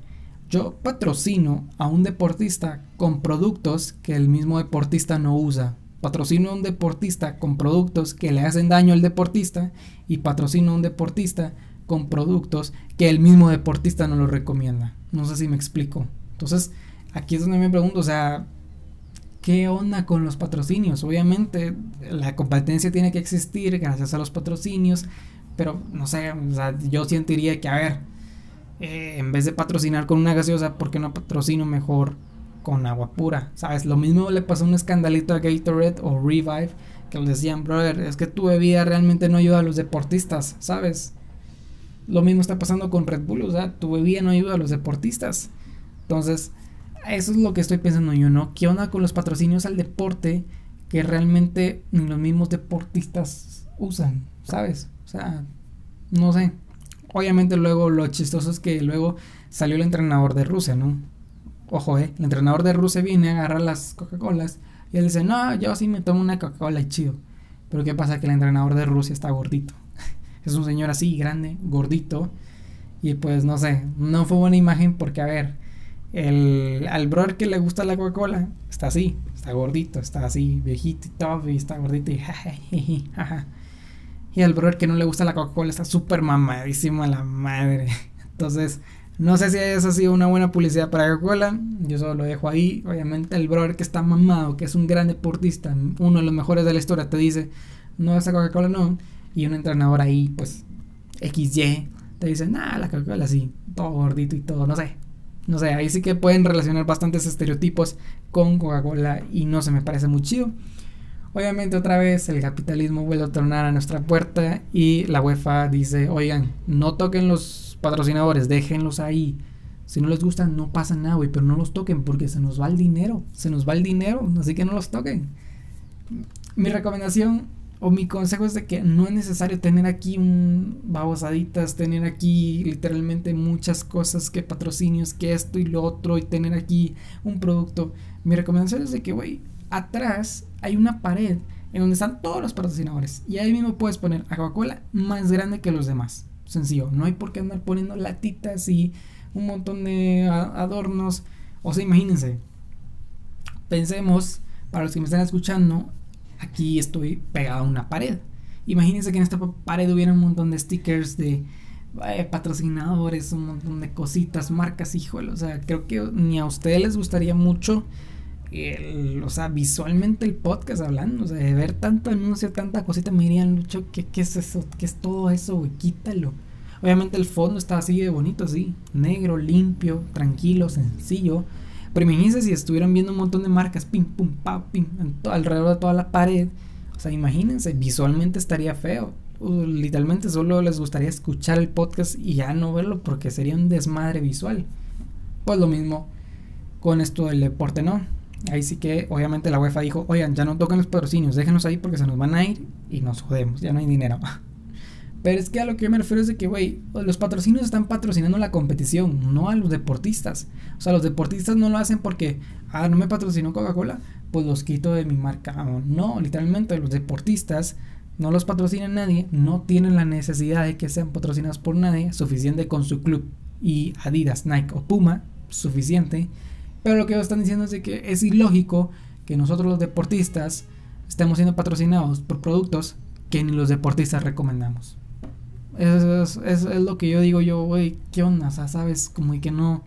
yo patrocino a un deportista con productos que el mismo deportista no usa. Patrocino a un deportista con productos que le hacen daño al deportista y patrocino a un deportista con productos que el mismo deportista no lo recomienda. No sé si me explico. Entonces, aquí es donde me pregunto, o sea, ¿Qué onda con los patrocinios? Obviamente la competencia tiene que existir gracias a los patrocinios, pero no sé, o sea, yo sentiría que, a ver, eh, en vez de patrocinar con una gaseosa, ¿por qué no patrocino mejor con agua pura? ¿Sabes? Lo mismo le pasó un escandalito a Gatorade o Revive, que les decían, brother, es que tu bebida realmente no ayuda a los deportistas, ¿sabes? Lo mismo está pasando con Red Bull, o sea, tu bebida no ayuda a los deportistas. Entonces, eso es lo que estoy pensando yo, ¿no? ¿Qué onda con los patrocinios al deporte que realmente ni los mismos deportistas usan, ¿sabes? O sea, no sé. Obviamente luego lo chistoso es que luego salió el entrenador de Rusia, ¿no? Ojo, eh, el entrenador de Rusia viene a agarrar las Coca-Colas y él dice, no, yo sí me tomo una Coca-Cola chido. Pero ¿qué pasa? Que el entrenador de Rusia está gordito. es un señor así, grande, gordito. Y pues no sé, no fue buena imagen porque, a ver, el, al brother que le gusta la Coca-Cola está así, está gordito, está así, viejito y todo, y está gordito y Y al brother que no le gusta la Coca-Cola está súper mamadísimo a la madre. Entonces, no sé si eso ha sido una buena publicidad para Coca-Cola. Yo solo lo dejo ahí. Obviamente, el brother que está mamado, que es un gran deportista, uno de los mejores de la historia, te dice: No, esa Coca-Cola no. Y un entrenador ahí, pues, XY, te dice: Nah, la Coca-Cola sí, todo gordito y todo, no sé. No sé, ahí sí que pueden relacionar bastantes estereotipos con Coca-Cola y no se me parece muy chido. Obviamente otra vez el capitalismo vuelve a tornar a nuestra puerta y la UEFA dice, oigan, no toquen los patrocinadores, déjenlos ahí. Si no les gustan, no pasa nada, güey, pero no los toquen porque se nos va el dinero, se nos va el dinero, así que no los toquen. Mi recomendación o mi consejo es de que no es necesario tener aquí un babosaditas, tener aquí literalmente muchas cosas que patrocinios, que esto y lo otro y tener aquí un producto. Mi recomendación es de que, güey, atrás hay una pared en donde están todos los patrocinadores y ahí mismo puedes poner a Coca-Cola más grande que los demás. Sencillo, no hay por qué andar poniendo latitas y un montón de adornos. O sea, imagínense, pensemos, para los que me están escuchando, aquí estoy pegado a una pared. Imagínense que en esta pared hubiera un montón de stickers de eh, patrocinadores, un montón de cositas, marcas, híjole. O sea, creo que ni a ustedes les gustaría mucho o sea, visualmente el podcast hablando, o sea, de ver tanto anuncio, tanta cosita, me dirían, Lucho, ¿qué, qué es eso? ¿Qué es todo eso, güey? Quítalo. Obviamente el fondo está así de bonito, así, negro, limpio, tranquilo, sencillo. Pero imagínense si estuvieran viendo un montón de marcas, pim, pum, pa, pim, alrededor de toda la pared. O sea, imagínense, visualmente estaría feo. literalmente solo les gustaría escuchar el podcast y ya no verlo porque sería un desmadre visual. Pues lo mismo con esto del deporte, ¿no? Ahí sí que obviamente la UEFA dijo, oigan, ya no toquen los patrocinios, déjenlos ahí porque se nos van a ir y nos jodemos, ya no hay dinero. Pero es que a lo que yo me refiero es de que, güey, los patrocinios están patrocinando la competición, no a los deportistas. O sea, los deportistas no lo hacen porque, ah, no me patrocinó Coca-Cola, pues los quito de mi marca. No, literalmente los deportistas no los patrocina nadie, no tienen la necesidad de que sean patrocinados por nadie, suficiente con su club y Adidas, Nike o Puma, suficiente. Pero lo que están diciendo es que es ilógico que nosotros los deportistas estemos siendo patrocinados por productos que ni los deportistas recomendamos. Es, es, es, lo que yo digo yo, güey, ¿qué onda? O sea, sabes, como que no,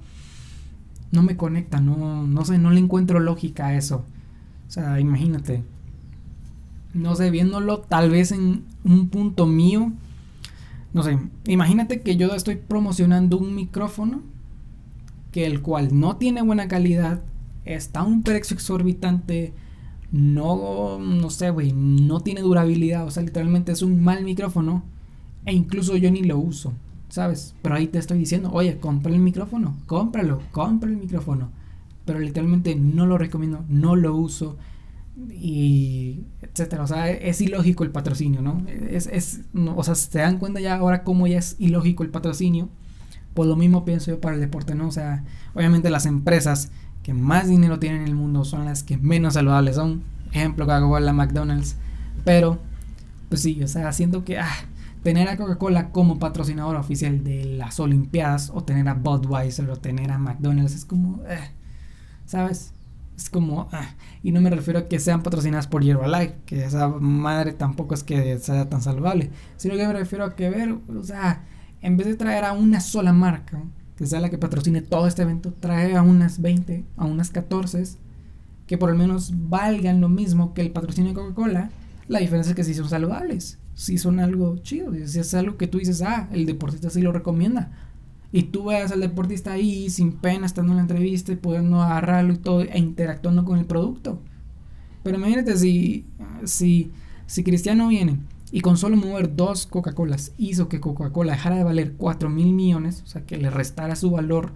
no me conecta, no, no sé, no le encuentro lógica a eso. O sea, imagínate. No sé, viéndolo tal vez en un punto mío. No sé, imagínate que yo estoy promocionando un micrófono que el cual no tiene buena calidad, está a un precio exorbitante, no, no sé, güey, no tiene durabilidad, o sea, literalmente es un mal micrófono e incluso yo ni lo uso, ¿sabes? Pero ahí te estoy diciendo, oye, compra el micrófono, cómpralo, compra el micrófono. Pero literalmente no lo recomiendo, no lo uso y etcétera. O sea, es ilógico el patrocinio, ¿no? Es, es o sea, se dan cuenta ya ahora cómo ya es ilógico el patrocinio. Pues lo mismo pienso yo para el deporte, ¿no? O sea, obviamente las empresas que más dinero tienen en el mundo son las que menos saludables son. Ejemplo, Coca-Cola, McDonald's. Pero, pues sí, o sea, siento que ah, tener a Coca-Cola como patrocinador oficial de las Olimpiadas o tener a Budweiser o tener a McDonald's es como, eh, ¿sabes? Es como, ah, y no me refiero a que sean patrocinadas por Herbalife, que esa madre tampoco es que sea tan saludable, sino que me refiero a que ver, o sea, en vez de traer a una sola marca, que sea la que patrocine todo este evento, trae a unas 20, a unas 14, que por lo menos valgan lo mismo que el patrocinio de Coca-Cola, la diferencia es que sí son saludables si son algo chido. Si es algo que tú dices, ah, el deportista sí lo recomienda. Y tú veas al deportista ahí sin pena estando en la entrevista y pudiendo agarrarlo y todo e interactuando con el producto. Pero imagínate si, si, si Cristiano viene y con solo mover dos Coca-Colas hizo que Coca-Cola dejara de valer 4 mil millones, o sea, que le restara su valor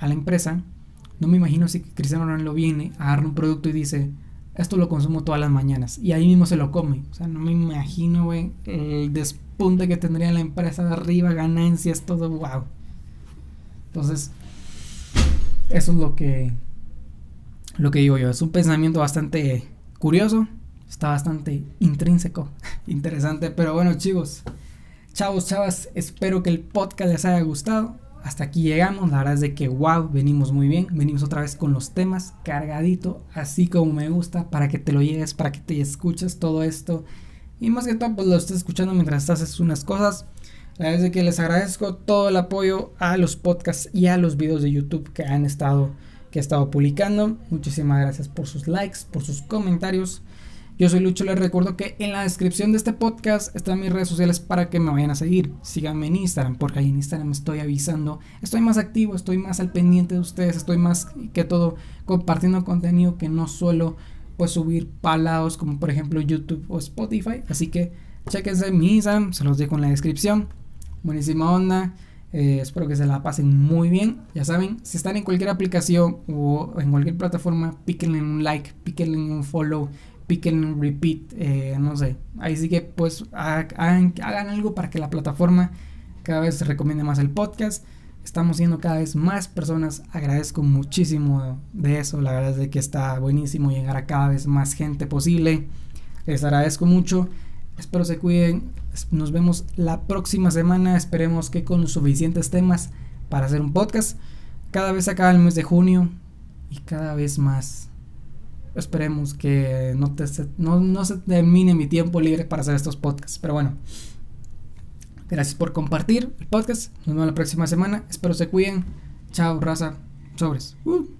a la empresa. No me imagino si Cristiano Ronaldo viene a darle un producto y dice, esto lo consumo todas las mañanas. Y ahí mismo se lo come. O sea, no me imagino, güey, el despunte que tendría la empresa de arriba, ganancias, todo, wow. Entonces, eso es lo que, lo que digo yo. Es un pensamiento bastante curioso. Está bastante intrínseco, interesante. Pero bueno, chicos, chavos, chavas, espero que el podcast les haya gustado hasta aquí llegamos. La verdad es de que wow, venimos muy bien. Venimos otra vez con los temas cargadito, así como me gusta, para que te lo llegues, para que te escuches todo esto. Y más que todo, pues lo estés escuchando mientras haces unas cosas. La verdad es de que les agradezco todo el apoyo a los podcasts y a los videos de YouTube que han estado, que he estado publicando. Muchísimas gracias por sus likes, por sus comentarios. Yo soy Lucho, les recuerdo que en la descripción de este podcast están mis redes sociales para que me vayan a seguir. Síganme en Instagram, porque ahí en Instagram estoy avisando. Estoy más activo, estoy más al pendiente de ustedes, estoy más que todo compartiendo contenido que no suelo pues subir palados como por ejemplo YouTube o Spotify. Así que chequense mi Instagram, se los dejo en la descripción. Buenísima onda. Eh, espero que se la pasen muy bien. Ya saben, si están en cualquier aplicación o en cualquier plataforma, píquenle un like, píquenle un follow, piquen repeat, eh, no sé. Ahí sí que pues hagan, algo para que la plataforma cada vez recomiende más el podcast. Estamos siendo cada vez más personas. Agradezco muchísimo de eso. La verdad es de que está buenísimo llegar a cada vez más gente posible. Les agradezco mucho. Espero se cuiden. Nos vemos la próxima semana. Esperemos que con suficientes temas para hacer un podcast. Cada vez acaba el mes de junio y cada vez más Esperemos que no, te, no, no se termine mi tiempo libre para hacer estos podcasts. Pero bueno, gracias por compartir el podcast. Nos vemos la próxima semana. Espero se cuiden. Chao, raza. Sobres. Uh.